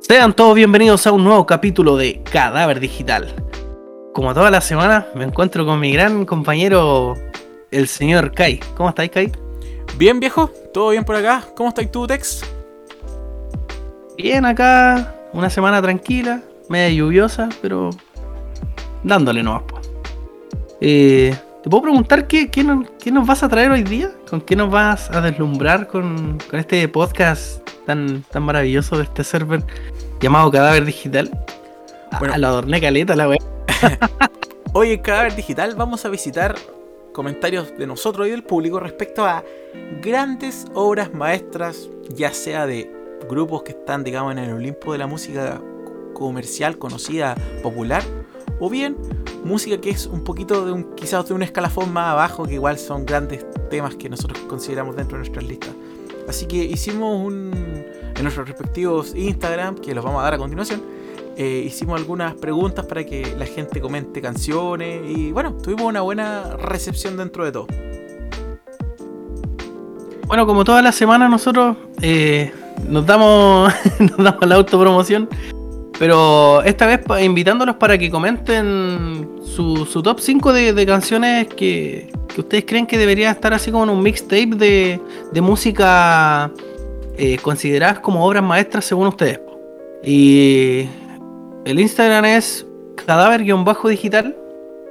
Sean todos bienvenidos a un nuevo capítulo de Cadáver Digital. Como toda la semana, me encuentro con mi gran compañero, el señor Kai. ¿Cómo estáis, Kai? Bien, viejo, todo bien por acá. ¿Cómo estáis tú, Tex? Bien, acá, una semana tranquila, media lluviosa, pero dándole nomás. po. Eh, ¿Te puedo preguntar qué, qué, nos, qué nos vas a traer hoy día? ¿Con qué nos vas a deslumbrar con, con este podcast tan, tan maravilloso de este server llamado Cadáver Digital? Ah, Bueno. la adorné caleta, la wea. Hoy en Cadáver Digital vamos a visitar comentarios de nosotros y del público respecto a grandes obras maestras, ya sea de grupos que están, digamos, en el Olimpo de la música comercial, conocida, popular, o bien música que es un poquito de un, quizás de un escalafón más abajo, que igual son grandes temas que nosotros consideramos dentro de nuestras listas. Así que hicimos un, en nuestros respectivos Instagram, que los vamos a dar a continuación, eh, hicimos algunas preguntas para que la gente comente canciones y bueno, tuvimos una buena recepción dentro de todo. Bueno, como toda la semana nosotros eh, nos damos nos damos la autopromoción, pero esta vez invitándolos para que comenten su, top 5 de, canciones que, que ustedes creen que debería estar así como en un mixtape de, de música eh, consideradas como obras maestras según ustedes. Y el Instagram es cadáver-digital.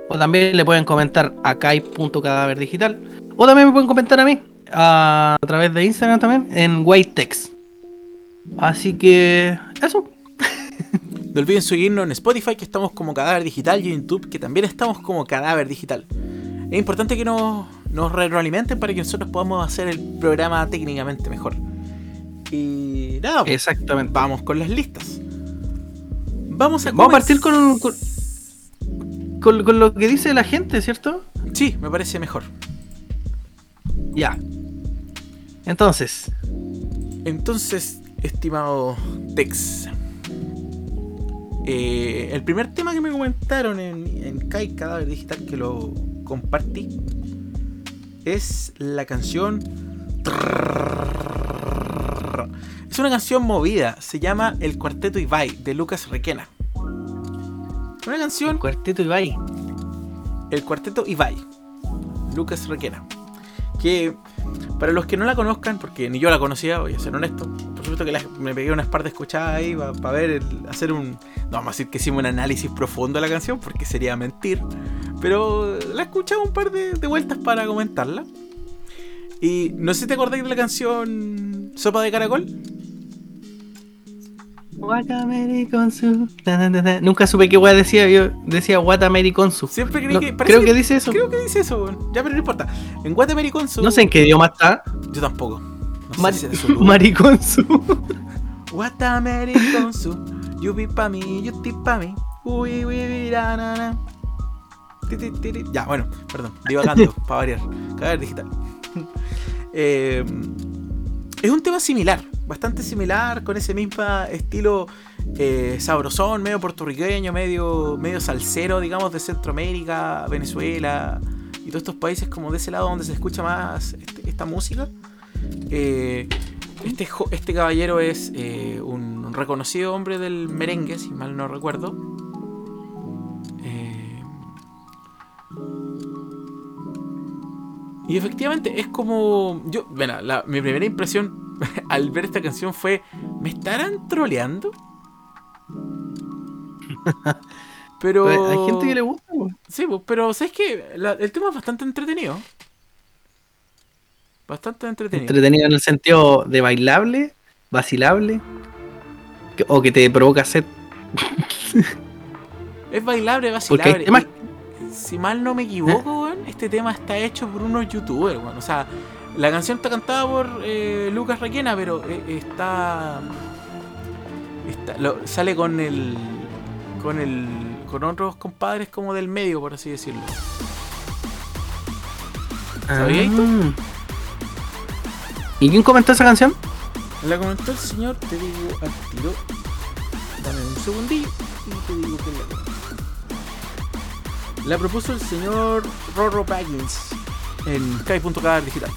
O también le pueden comentar a kai.cadáverdigital. O también me pueden comentar a mí. A, a través de Instagram también. En Whitetext. Así que. Eso. No olviden seguirnos en Spotify, que estamos como Cadáver Digital, y en YouTube, que también estamos como Cadáver Digital. Es importante que nos, nos retroalimenten para que nosotros podamos hacer el programa técnicamente mejor. Y nada, pues, Exactamente. vamos con las listas. Vamos a, Vamos a partir con, con, con- con lo que dice la gente, ¿cierto? Sí, me parece mejor. Ya. Entonces, Entonces, estimado Tex, eh, el primer tema que me comentaron en, en Kai Cadáver Digital que lo compartí es la canción. Es una canción movida, se llama El Cuarteto Ibai de Lucas Requena. Una canción Cuarteto Ibai. el cuarteto Ibai, Lucas Requena. Que para los que no la conozcan, porque ni yo la conocía, voy a ser honesto, por supuesto que me pegué unas par de escuchadas ahí para ver, el- hacer un. No vamos a decir que hicimos un análisis profundo de la canción, porque sería mentir. Pero la escuchaba un par de, de vueltas para comentarla. Y no sé si te acordáis de la canción Sopa de Caracol. Ta, ta. Nunca supe qué wea decía. Yo decía. Siempre creí No, que. creo que dice eso. Creo que dice eso, weón. ya, pero no importa. En Guatemericonsu. No sé en qué idioma está. Yo tampoco. No sé Mar- si. What American su, you be pa' mí, you ti pa' mí. Uy, uy, uy, na, na. Ya, bueno, perdón, divagando, para variar. Cadáver digital. Eh, es un tema similar, bastante similar, con ese mismo estilo eh, sabrosón, medio puertorriqueño, medio, medio salsero, digamos, de Centroamérica, Venezuela y todos estos países como de ese lado donde se escucha más este- esta música. Eh, este, este caballero es eh, un, un reconocido hombre del merengue, si mal no recuerdo. Eh, y efectivamente es como. Yo, bueno, la- mi primera impresión al ver esta canción fue: ¿me estarán troleando? Pero. Hay gente que le gusta. Sí, pues, pero ¿sabes qué? La- el tema es bastante entretenido. Bastante entretenido. Entretenido en el sentido de bailable, vacilable. que- o que te provoca sed. Es bailable, vacilable. temas- Si mal no me equivoco, weón, este tema está hecho por unos youtubers, weón. O sea, la canción está cantada por eh, Lucas Requena, pero eh, está. está- lo- sale con el. con el. con otros compadres como del medio, por así decirlo. ¿Sabías? Ah. ¿Y quién comentó esa canción? La comentó el señor, te digo al tiro. Dame un segundillo y te digo que la La propuso el señor Rorro Baggins en Kai.cadáver digital.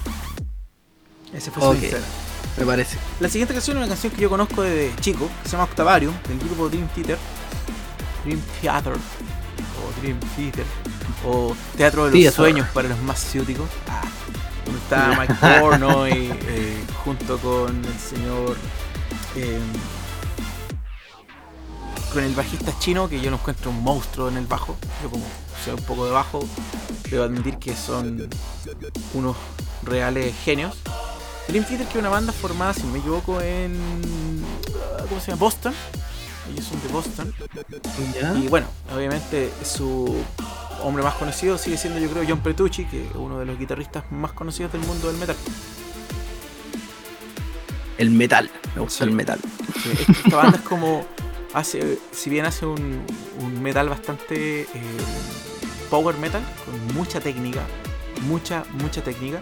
Ese fue su Ok. Instagram. Me parece. La siguiente canción es una canción que yo conozco desde chico, que se llama Octavarium, del grupo Dream Theater. Dream Theater. O Dream Theater. O Teatro de los Theater. Sueños para los más ciúticos. Ah, donde está Mike Pornoy eh, junto con el señor. eh, con el bajista chino, que yo lo encuentro un monstruo en el bajo. Yo, como sé un poco de bajo, debo admitir que son unos reales genios. Dream Theater, que es una banda formada, si no me equivoco, en. ah, ¿Cómo se llama? Boston. Ellos son de Boston. ¿Ya? Y bueno, obviamente su hombre más conocido sigue siendo, yo creo, John Petrucci, que es uno de los guitarristas más conocidos del mundo del metal. El metal. Me gusta Sí. el metal. Sí, Esta banda es como. Hace, si bien hace un, un metal bastante eh, power metal, con mucha técnica, mucha, mucha técnica,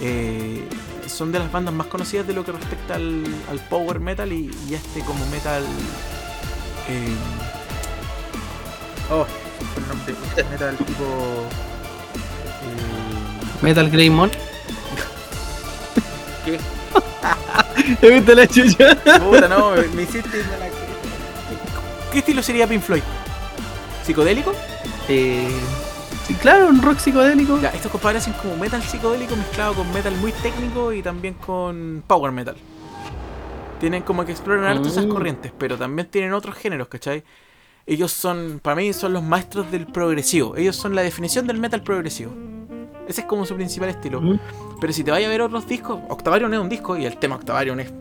eh, son de las bandas más conocidas de lo que respecta al, al power metal y, este como metal. eh, oh, el nombre, este metal tipo. eh, Metal Greymon. ¿Qué? ¿Te viste la chucha? Puta, no, me, me hiciste la. ¿Qué estilo sería Pink Floyd? ¿Psicodélico? Eh, sí, claro, un rock psicodélico. Ya, estos compadres hacen como metal psicodélico mezclado con metal muy técnico y también con power metal. Tienen como que exploran harto esas Mm. corrientes, pero también tienen otros géneros, ¿cachai? Ellos son, para mí, son los maestros del progresivo. Ellos son la definición del metal progresivo. Ese es como su principal estilo. Mm. Pero si te vayas a ver otros discos, Octavarium es un disco y el tema Octavarium es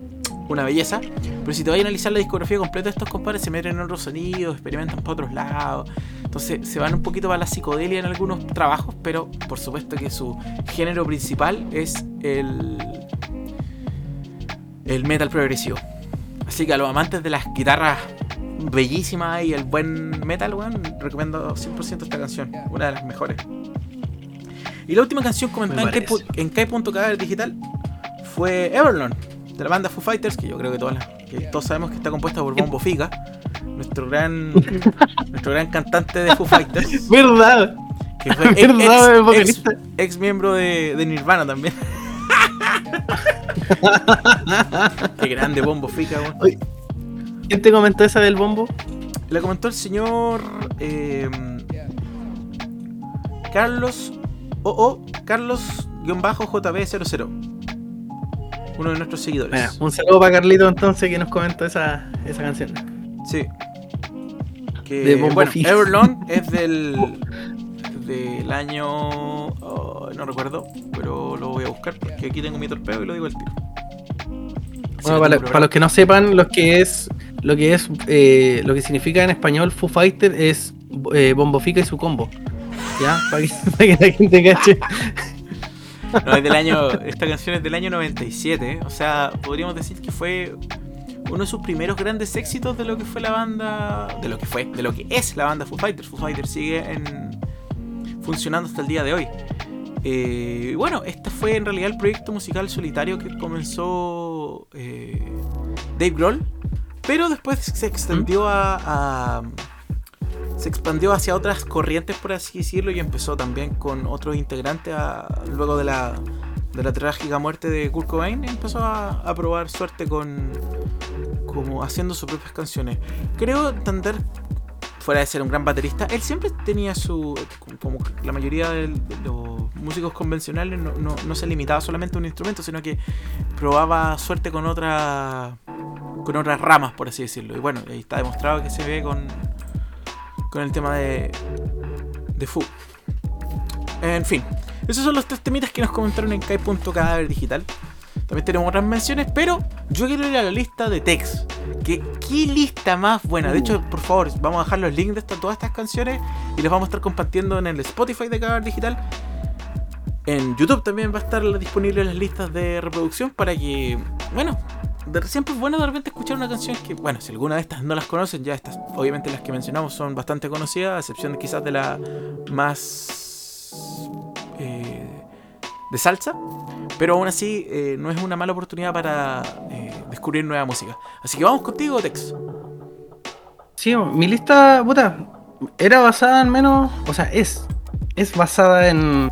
una belleza. Pero si te vayas a analizar la discografía completa de estos compadres, se meten en otros sonidos, experimentan para otros lados. Entonces se van un poquito para la psicodelia en algunos trabajos, pero por supuesto que su género principal es el, el metal progresivo. Así que a los amantes de las guitarras bellísimas y el buen metal, weón, recomiendo 100% esta canción. Una de las mejores. Y la última canción comentada Me en Kai.kr digital fue Everlong, de la banda Foo Fighters, que yo creo que, todas las- que todos sabemos que está compuesta por Bombo Fica, nuestro gran, nuestro gran cantante de Foo Fighters, ¿Verdad? que fue ex, ¿Verdad, ex- vocalista? ex miembro de, de Nirvana también. Qué grande Bombo Fica, weón. ¿Quién te comentó esa del bombo? La comentó el señor eh, Carlos OO Carlos-JB00. Uno de nuestros seguidores. Mira, un saludo para Carlito entonces que nos comentó esa, esa canción. Sí. Que, De bueno. Everlong es del del año oh, no recuerdo, pero lo voy a buscar porque aquí tengo mi torpeo y lo digo al tiro. Bueno, para, los que no sepan lo que es lo que es eh, lo que significa en español Foo Fighter es eh, Bombo Fica y su combo. ¿Ya? Para que, para que la gente cache. No, es del año. Esta canción es del año 97. O sea, podríamos decir que fue uno de sus primeros grandes éxitos de lo que fue la banda. De lo que fue, de lo que es la banda Foo Fighters. Foo Fighters sigue en, funcionando hasta el día de hoy. Eh, y bueno, este fue en realidad el proyecto musical solitario que comenzó eh, Dave Grohl. Pero después se extendió a, a- se expandió hacia otras corrientes, por así decirlo, y empezó también con otros integrantes luego de la, de la trágica muerte de Kurt Cobain, empezó a, probar suerte con como haciendo sus propias canciones. Creo entender, fuera de ser un gran baterista, él siempre tenía su, como la mayoría de, los músicos convencionales, no, no- se limitaba solamente a un instrumento, sino que probaba suerte con otra con otras ramas, por así decirlo. Y bueno, ahí está demostrado que se ve con, con el tema de, de Fu. En fin, esos son los tres temitas que nos comentaron en Kai.cadáver digital. También tenemos otras menciones, pero yo quiero ir a la lista de Tex. Que, ¿Qué lista más buena? De hecho, por favor, vamos a dejar los links de esta- todas estas canciones y los vamos a estar compartiendo en el Spotify de Cadáver Digital. En YouTube también va a estar disponible las listas de reproducción para que, bueno, de, siempre es bueno de repente escuchar una canción que, bueno, si alguna de estas no las conocen, ya estas, obviamente las que mencionamos son bastante conocidas, a excepción quizás de la más eh, de salsa, pero aún así eh, no es una mala oportunidad para eh, descubrir nueva música. Así que vamos contigo, Tex. Sí, mi lista, puta, era basada al menos, o sea, es, es basada en,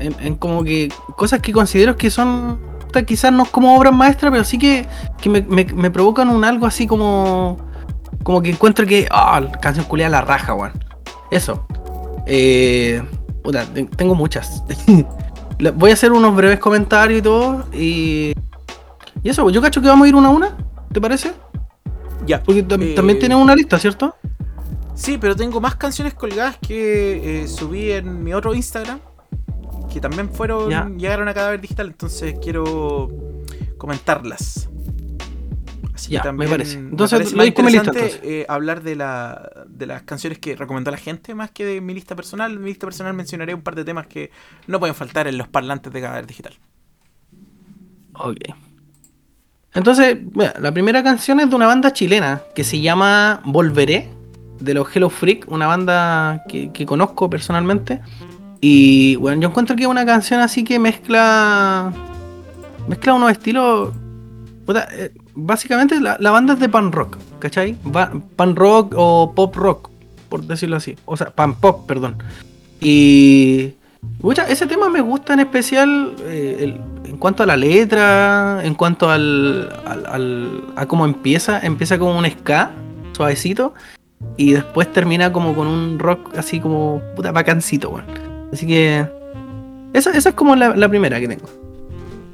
en, en como que cosas que considero que son gusta quizás no como obras maestras, pero sí que, que me, me- me provocan un algo así como. Como que encuentro que. Ah, la canción culiada la raja, weón. Eso. Eh, puta, tengo muchas. Voy a hacer unos breves comentarios y todo. Y. Y eso, yo cacho que vamos a ir una a una. ¿Te parece? Ya. Porque Eh, también tienes una lista, ¿cierto? Sí, pero tengo más canciones colgadas que eh, subí en mi otro Instagram. Que también fueron. Ya. llegaron a cadáver digital. Entonces quiero comentarlas. Así Ya, que me también parece. me Entonces, parece lo más doy como lista, entonces. eh, hablar de, la, de las canciones que recomendó la gente más que de mi lista personal. En mi lista personal mencionaré un par de temas que no pueden faltar en los parlantes de cadáver digital. Ok. Entonces, mira, la primera canción es de una banda chilena que se llama Volveré, de los Hello Freak, una banda que, que conozco personalmente. Y bueno, yo encuentro que es una canción así que mezcla. Mezcla unos estilos. puta, eh, básicamente la, la banda es de pan rock, ¿cachai? Va- pan rock o pop rock, por decirlo así. O sea, pan pop, perdón. Y. ese tema me gusta en especial eh, en cuanto a la letra, en cuanto al, al- a cómo empieza. Empieza como un ska, suavecito, y después termina como con un rock así como puta bacancito, weón. Así que. Esa, es como la, primera que tengo.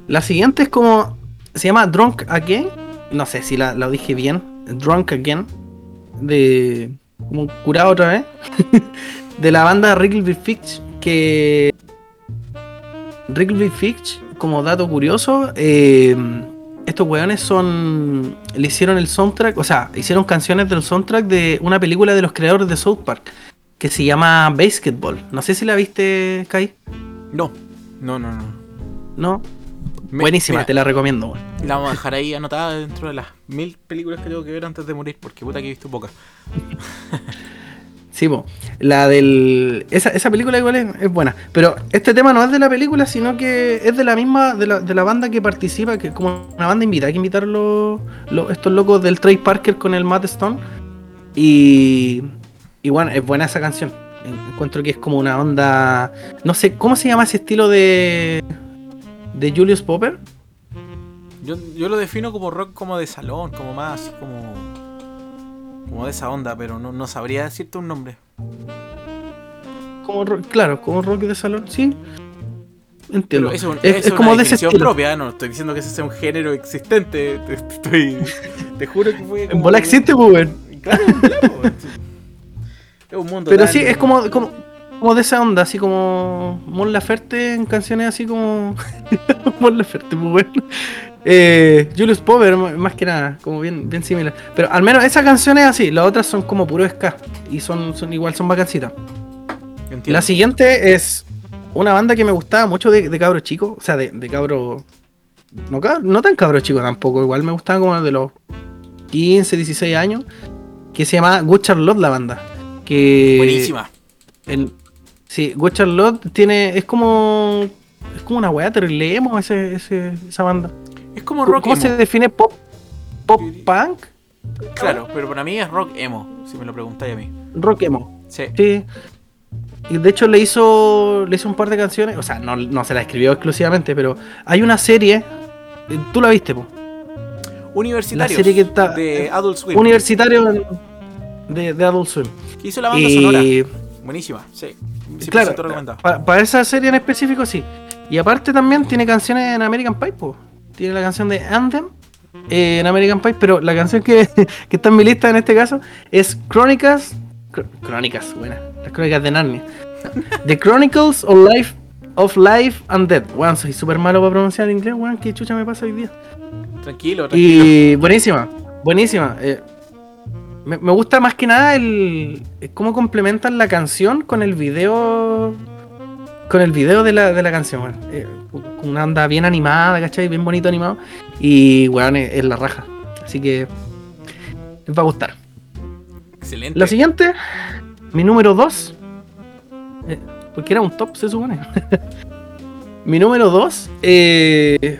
La siguiente es como. Se llama Drunk Again. No sé si la, dije bien. Drunk Again. De. Como curado otra vez. de la banda Wrigley Fitch. Que. Wrigley Fitch, como dato curioso. eh, estos weones son. Le hicieron el soundtrack. O sea, hicieron canciones del soundtrack de una película de los creadores de South Park. Que se llama Basketball. No sé si la viste, Kai. No, no, no, no. No. Me- Buenísima, mira, te la recomiendo. La vamos a dejar ahí anotada dentro de las mil películas que tengo que ver antes de morir, porque puta que he visto pocas. Sí, po. La del. Esa, esa película igual es, es buena. Pero este tema no es de la película, sino que es de la misma, de la, de la banda que participa, que es como una banda invitada. Hay que invitar los, los- estos locos del Trey Parker con el Matt Stone. Y. Y bueno, es buena esa canción. Encuentro que es como una onda. No sé, ¿cómo se llama ese estilo de. de Julius Popper? Yo, yo lo defino como rock como de salón, como más así como. como de esa onda, pero no, no sabría decirte un nombre. Como rock- claro, como rock de salón, sí. Entiendo. Es, es como de ese estilo. propia, no estoy diciendo que ese sea un género existente. Te, te estoy, te juro que fue. En bola existe, pues, weón. Claro, claro. Es un mundo. Pero sí, es como, como, como de esa onda, así como Mon Laferte en canciones así como. Mon Laferte, muy bueno. Eh, Julius Popper, m- más que nada, como bien, bien similar. Pero al menos esa canción es así, las otras son como puro ska. Y son, son igual, son vacancitas. La siguiente es una banda que me gustaba mucho de, de cabro chico, o sea, de, de cabro. No, no tan cabro chico tampoco, igual me gustaba como de los 15, 16 años, que se llama Good Charlotte la banda. Que Buenísima. el, sí, Good Charlotte tiene, es como, es como una weá, terrible emo ese, ese, esa banda. Es como ¿Cómo, rock cómo emo. se define pop, pop punk? Claro, pero para mí es rock emo, si me lo preguntáis a mí. Rock emo. Sí. Sí. Y de hecho le hizo, le hizo un par de canciones, o sea, no, no se la escribió exclusivamente, pero hay una serie, eh, tú la viste, po, Universitarios. serie que está- de Adult Swim. universitario de, de Adult Swim. hizo la banda sonora. Buenísima, sí. Sí, claro, para esa serie en específico sí. Y aparte también tiene canciones en American Pie, po. Tiene la canción de Anthem eh, en American Pie, pero la canción que, que está en mi lista en este caso es Crónicas. Cr- Crónicas, buena. Las crónicas de Narnia. The Chronicles of Life of Life and Death. Weón, soy súper malo para pronunciar inglés, weón. ¿Qué chucha me pasa hoy día? Tranquilo, tranquilo. Y buenísima, buenísima. Eh, me, me gusta más que nada el eh, cómo complementan la canción con el video. Con el video de la, de la canción, weón. Eh, con una onda bien animada, ¿cachai? Bien bonito animado. Y weón, es, es la raja. Así que les va a gustar. Excelente. La siguiente, mi número 2. porque era un top, se supone. mi número 2,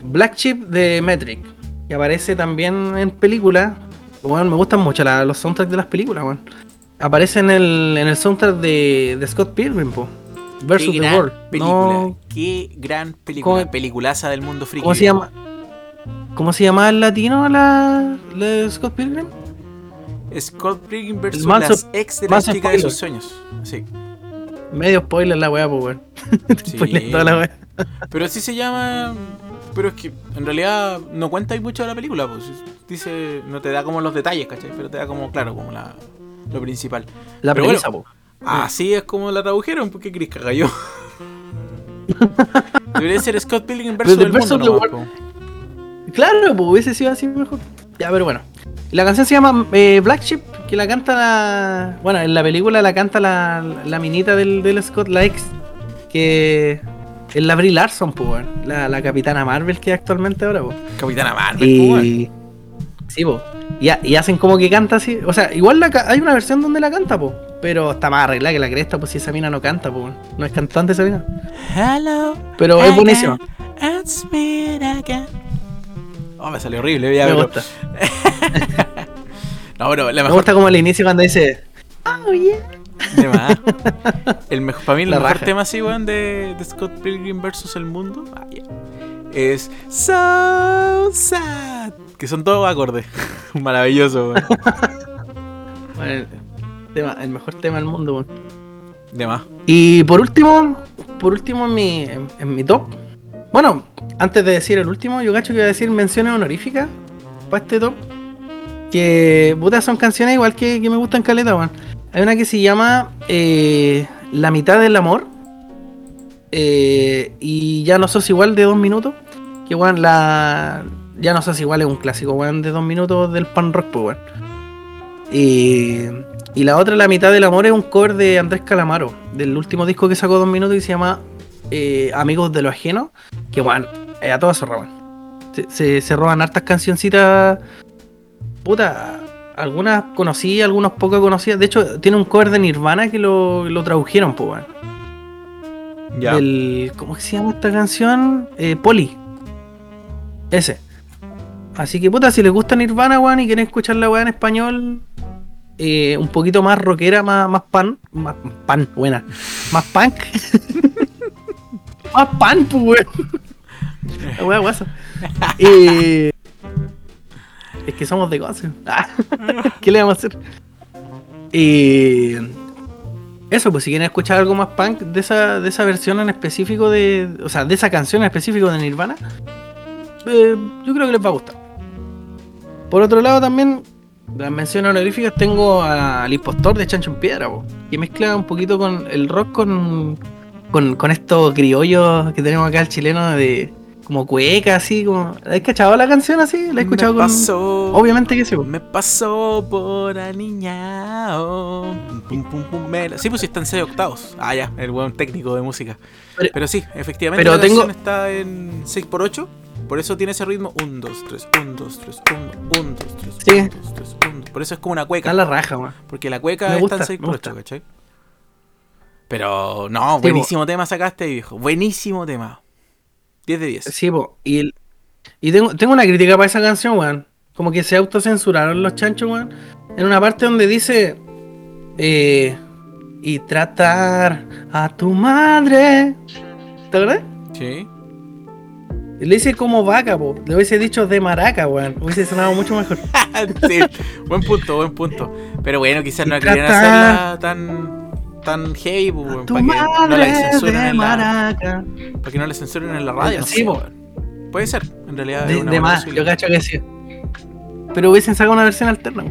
Black Chip de Metric. Que aparece también en películas. Bueno, me gustan mucho la- los soundtracks de las películas, weón. Aparece en el, en el soundtrack de, de Scott Pilgrim, po. Versus Qué the World. película. No, Qué gran película. ¿Cómo- Peliculaza del mundo friki. ¿Cómo se llama? ¿Cómo se llama el latino la, la de Scott Pilgrim? Scott Pilgrim versus las ex de la chica de sus sueños. Sí. Medio spoiler la weá, pues weón. Sí. Toda la weá. Pero así se llama. Pero es que en realidad no cuenta mucho de la película, pues. Dice, no te da como los detalles, ¿cachai? Pero te da como, claro, como la, lo principal. La Pero premisa, bueno. Así es como la tradujeron, porque Chris caga yo. Debería ser Scott Pilgrim versus el mundo nomás, po. Claro, pues hubiese sido así mejor. Ya, pero bueno. La canción se llama eh, Black Sheep, que la canta la. Bueno, en la película la canta la, la minita del, del Scott, la ex. Que es la Brie Larson, pues, weón. la, la capitana Marvel que actualmente ahora, pues. Capitana Marvel, po, weón. Y. Sí, pues. Y, ha- y hacen como que canta así. O sea, igual la hay una versión donde la canta, pues. Pero está más arreglada que la cresta, pues si esa mina no canta, pues. No es cantante esa mina. Hello. Pero es buenísima. again, it's me again. Oh, me salió horrible, ya, Me pero- gusta. No, pero la Me mejor gusta como el inicio cuando dice. Oh, yeah. De más. El mejor, para mí el La mejor raja. tema así, weón, de, de Scott Pilgrim versus el mundo ah, yeah, es So Sad. Que son todos acordes. Maravilloso, weón. Bueno, el, tema- el mejor tema del mundo, weón. De más. Y por último, por último en mi, en, en mi top. Bueno, antes de decir el último, yo cacho que voy a decir menciones honoríficas para este top. Que puta son canciones igual que, que me gustan caleta, weón. Hay una que se llama eh, La mitad del amor. Eh, y ya no sos igual de dos minutos. Que weón, la. Ya no sos igual es un clásico, weón, de dos minutos del pan rock, pues weón. Y, y la otra, La mitad del amor, es un cover de Andrés Calamaro, del último disco que sacó dos minutos y se llama eh, Amigos de lo Ajeno. Que weón, eh, a todas se roban. Se, se, se roban hartas cancioncitas. Puta, algunas conocidas, algunas pocas conocidas. De hecho, tiene un cover de Nirvana que lo, lo tradujeron, pues weón. Ya. Del, ¿Cómo se llama esta canción? Eh, Poli. Ese. Así que puta, si les gusta Nirvana, weón, y quieren escuchar la weá en español, eh, un poquito más rockera, más, más pan, más pan, buena, más punk. más pan, pues weón. La weá guasa. Eh, es que somos de cosas. Ah, ¿Qué le vamos a hacer? Eh, eso, pues si quieren escuchar algo más punk de esa, de esa versión en específico de. O sea, de esa canción en específico de Nirvana. eh, yo creo que les va a gustar. Por otro lado también, las menciones honoríficas tengo al impostor de Chancho en Piedra, po, que mezcla un poquito con el rock con, con, con estos criollos que tenemos acá el chileno de como cueca, así, como. ¿Has cachado la canción así? ¿La he escuchado me con.? pasó, Obviamente que sí. Me pasó por aniñao. Pum, pum, pum, me Sí, pues sí, está en 6 octavos. Ah, ya, el buen técnico de música. Pero- Pero, sí, efectivamente pero la tengo- canción está en 6x8. Por eso tiene ese ritmo 1, 2, 3, 1, 2, 3, 1, 1, 2, 3, Sí. 1, 2, 3, 1. Por eso es como una cueca. Está la raja. Porque la cueca Me gusta, está en me 6x8, gusta. ¿cachai? Pero no, Sí, buenísimo tema sacaste, viejo. Buenísimo tema. 10 de 10. Sí, po. Y, tengo, tengo una crítica para esa canción, weón. Como que se autocensuraron los chanchos, weón. En una parte donde dice. eh, y tratar a tu madre. ¿Te acuerdas? Sí. Y le dice como vaca, po. Le hubiese dicho de maraca, weón. Hubiese sonado mucho mejor. sí, buen punto, buen punto. Pero bueno, quizás no querían hacerla tan tan heavy, weón, Tu para que no la censuren de en la, para que no la censuren en la radio. no Sí, sé, po. Puede ser, en realidad. es De, una de más, yo cacho que sí. Pero hubiesen sacado una versión alterna.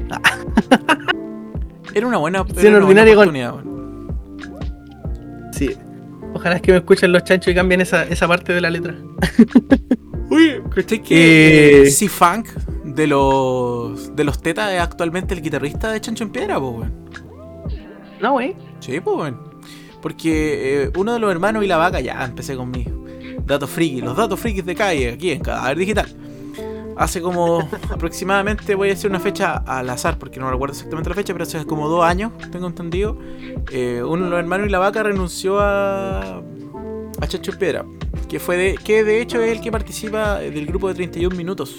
Era una buena, Sí, era una buena con- oportunidad, weón. sí. Ojalá es que me escuchen los chanchos y cambien esa, esa parte de la letra. Oye, ¿cachai que Eh. eh, C-Funk de los de los Tetas es actualmente el guitarrista de Chancho en Piedra, pues, weón? No, wey. Sí, pues. Porque eh, uno de los hermanos y la vaca, ya empecé con mis datos friki, los datos frikis de calle, aquí en Cadáver Digital. Hace como aproximadamente, voy a decir una fecha al azar, porque no recuerdo exactamente la fecha, pero hace como dos años, tengo entendido. eh, uno de los hermanos y la vaca renunció a, a Chacho Piedra, que, fue de, que de hecho es el que participa del grupo de 31 minutos,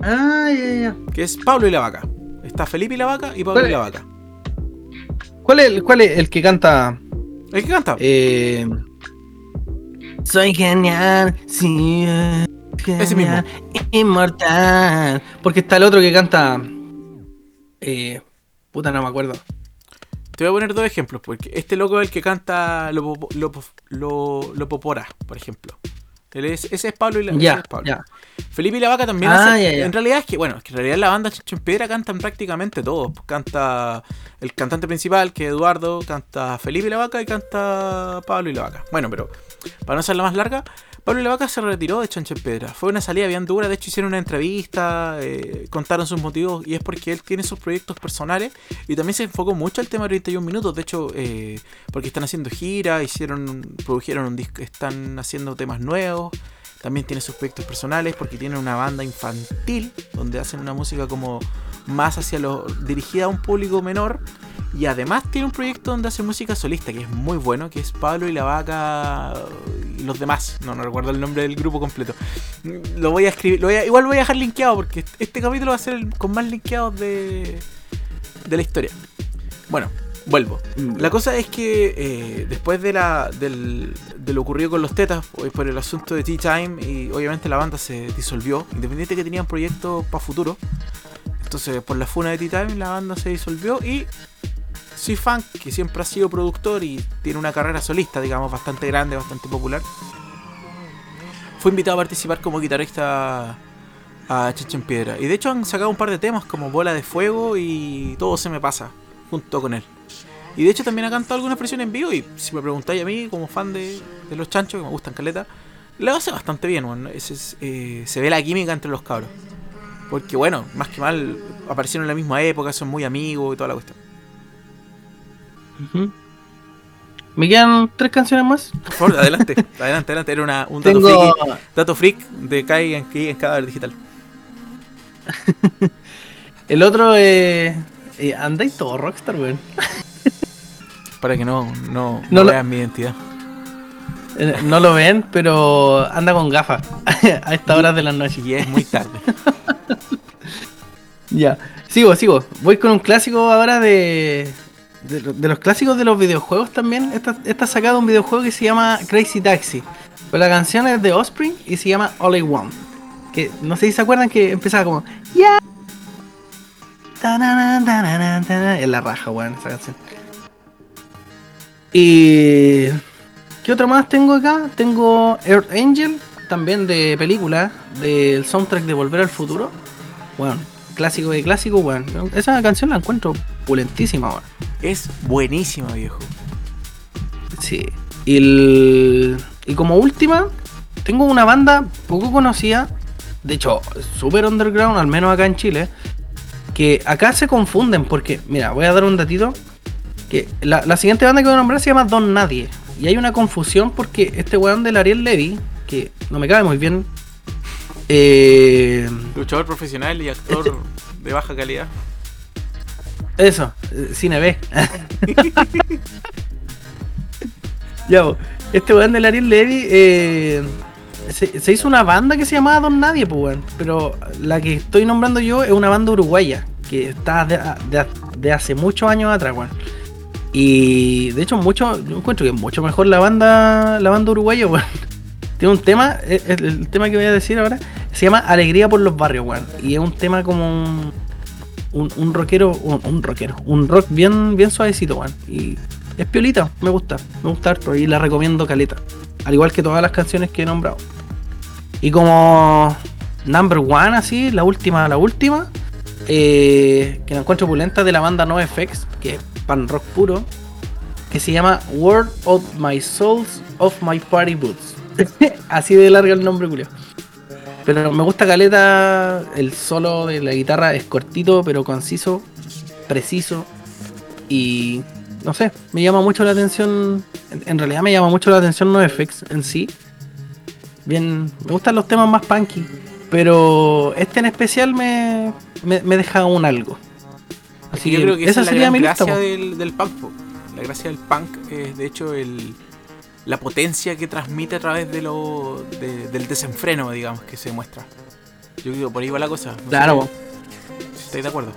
Ah, ya, ya. que es Pablo y la vaca. Está Felipe y la vaca y Pablo ¿Cuál y la vaca. ¿Cuál es, ¿Cuál es el que canta? ¿El que canta? Eh, soy genial, sí. eh. Ese mismo. Inmortal. Porque está el otro que canta. Eh, puta, no me acuerdo. Te voy a poner dos ejemplos, porque este loco es el que canta Lo, lo, lo, lo Popora, por ejemplo. Es, ese es Pablo y la, es Pablo. ya. Felipe y la Vaca también Ah, hace-. En realidad es que, bueno, es que en realidad la banda Chicho en Piedra cantan prácticamente todos. Canta el cantante principal, que es Eduardo, canta Felipe y la Vaca y canta Pablo y la Vaca. Bueno, pero para no hacerla más larga, Pablo y la Vaca se retiró de Chancho en Piedra. Fue una salida bien dura, de hecho hicieron una entrevista, eh, contaron sus motivos y es porque él tiene sus proyectos personales y también se enfocó mucho al tema de 31 minutos. De hecho, eh, porque están haciendo gira, hicieron, produjeron un disco, están haciendo temas nuevos. También tiene sus proyectos personales porque tiene una banda infantil donde hacen una música como más hacia lo dirigida a un público menor y además tiene un proyecto donde hace música solista que es muy bueno, que es Pablo y la Vaca y los demás. No, no recuerdo el nombre del grupo completo. Lo voy a escribir, lo voy a- igual lo voy a dejar linkeado porque este capítulo va a ser el con más linkeados de, de la historia. Bueno, vuelvo. La cosa es que eh, después de, la, del, de lo ocurrido con los tetas, por por el asunto de Tea Time, y obviamente la banda se disolvió, independiente que tenían proyectos para futuro. Entonces, por la funa de Tea Time, la banda se disolvió y Soy Funk, que siempre ha sido productor y tiene una carrera solista, digamos, bastante grande, bastante popular, fue invitado a participar como guitarrista a Chicha en Piedra. Y de hecho han sacado un par de temas como Bola de Fuego y Todo se me pasa, junto con él. Y de hecho también ha cantado algunas versiones en vivo y si me preguntáis a mí, como fan de, de los chanchos, que me gustan caleta, lo hace bastante bien, bueno. Es, eh, se ve la química entre los cabros. Porque bueno, más que mal, aparecieron en la misma época, son muy amigos y toda la cuestión. Me quedan tres canciones más. Por favor, adelante, adelante, adelante. Era una, un dato, Tengo. friki, dato freak de Kai en, en Cadáver Digital. El otro eh, eh, andáis todo rockstar, weón. Para que no, no, No no lo- vean mi identidad. Eh, No lo ven, pero anda con gafas a estas horas de la noche. Y es muy tarde. Ya, sigo, sigo. Voy con un clásico ahora de. De, de los clásicos de los videojuegos también. Está, está sacado un videojuego que se llama Crazy Taxi. Pero la canción es de Offspring y se llama All I Want. Que no sé si se acuerdan que empezaba como. Ya. Es la raja, weón, esa canción. Y. ¿Qué otro más tengo acá? Tengo Earth Angel, también de película, del soundtrack de Volver al Futuro. Bueno, clásico de clásico, weón. Esa canción la encuentro pulentísima, weón. Es buenísima, viejo. Sí. Y, el- y como última, tengo una banda poco conocida, de hecho, super underground, al menos acá en Chile, que acá se confunden porque, mira, voy a dar un datito, que la, la siguiente banda que voy a nombrar se llama Don Nadie. Y hay una confusión porque este weón del Ariel Levy, que no me cabe muy bien, eh, Luchador profesional y actor Este- de baja calidad. Eso, cine B. ya, este weón del Ariel Levy eh, se, se hizo una banda que se llamaba Don Nadie, pues weón. Pero la que estoy nombrando yo es una banda uruguaya que está de, de- de hace muchos años atrás, weón. Y de hecho, mucho, yo encuentro que es mucho mejor la banda, la banda uruguaya, weón. Tiene un tema, eh, el, tema que voy a decir ahora, se llama Alegría por los barrios, weón. Y es un tema como un, un, rockero, un, rockero, un rock bien, bien suavecito, weón. Y es piolita, me gusta, me gusta harto y la recomiendo caleta. Al igual que todas las canciones que he nombrado. Y como number one, así, la última, la última, eh, que la encuentro pulenta de la banda NoFX, que es pan rock puro, que se llama World of My Souls of My Party Boots. así de larga el nombre, Julio. Pero me gusta caleta, el solo de la guitarra es cortito, pero conciso, preciso y no sé, me llama mucho la atención, en, en realidad me llama mucho la atención NoFX en sí. Bien, me gustan los temas más punky, pero este en especial me, me, me deja un algo. Así yo que creo que esa, la sería gran mi gracia del, del punk. po. La gracia del punk es, de hecho, el, la potencia que transmite a través de lo, de- del desenfreno, digamos, que se muestra. Yo creo por ahí va la cosa. No Claro, si ¿Estáis de acuerdo?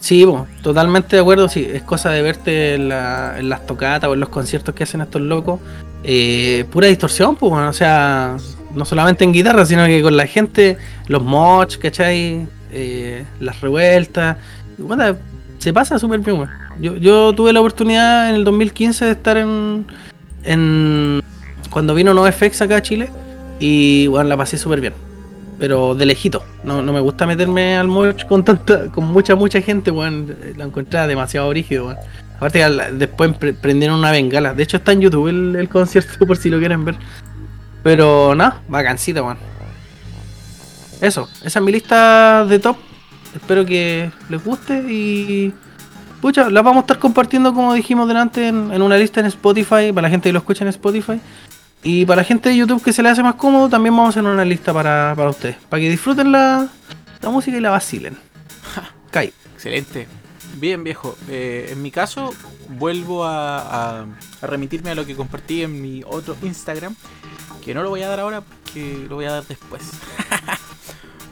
Sí, totalmente de acuerdo. Sí, es cosa de verte en, la- en las tocatas o en los conciertos que hacen estos locos. eh, pura distorsión, pues, o sea, no solamente en guitarra, sino que con la gente, los mods, ¿cachai? Eh, las revueltas. Bueno, se pasa súper bien. Yo, yo tuve la oportunidad en el 2015 de estar en. En cuando vino NoFX acá a Chile. Y bueno, la pasé súper bien. Pero de lejito. No, no me gusta meterme al moch con tanta, con mucha, mucha gente, weón. La encontré demasiado rígido, weón. Aparte, después pre- prendieron una bengala. De hecho, está en YouTube el, concierto por si lo quieren ver. Pero nada, vacancita, weón. Eso, esa es mi lista de top. Espero que les guste y. Pucha, las vamos a estar compartiendo como dijimos delante en, en una lista en Spotify, para la gente que lo escucha en Spotify. Y para la gente de YouTube que se le hace más cómodo, también vamos a hacer una lista para, para ustedes. Para que disfruten la, la música y la vacilen. Kai. Excelente. Bien, viejo. Eh, en mi caso, vuelvo a, a- a remitirme a lo que compartí en mi otro Instagram. Que no lo voy a dar ahora porque lo voy a dar después.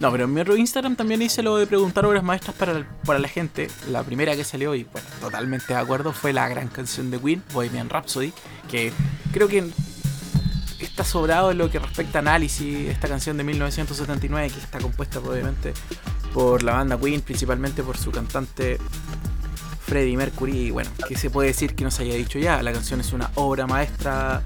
no, pero en mi otro Instagram también hice lo de preguntar obras maestras para, para la gente. La primera que salió, y bueno, totalmente de acuerdo, fue la gran canción de Queen, Bohemian Rhapsody. Que creo que está sobrado en lo que respecta a análisis. Esta canción de 1979, que está compuesta obviamente por la banda Queen, principalmente por su cantante Freddie Mercury. Y bueno, ¿qué se puede decir que no se haya dicho ya? La canción es una obra maestra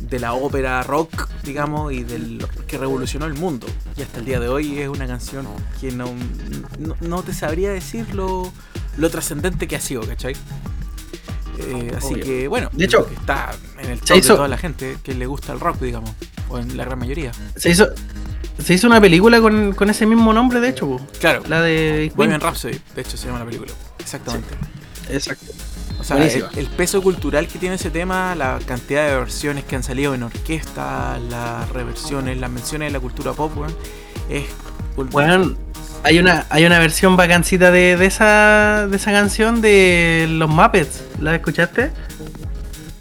de la ópera rock, digamos, y del que revolucionó el mundo. Y hasta el día de hoy es una canción que no, no, no te sabría decir lo, lo trascendente que ha sido, ¿cachai? Eh, así que bueno, De hecho, está en el hizo- de toda la gente que le gusta el rock, digamos, o en la gran mayoría. Se hizo, se hizo una película con, con ese mismo nombre, de hecho. Claro, la de. Bohemian Rhapsody, de hecho se llama la película. Exactamente. Exacto. Sea, el, peso cultural que tiene ese tema, la cantidad de versiones que han salido en orquesta, las reversiones, las menciones de la cultura pop, weón, es. Bueno, hay una, hay una versión vacancita de, de esa de esa canción de los Muppets. ¿La escuchaste?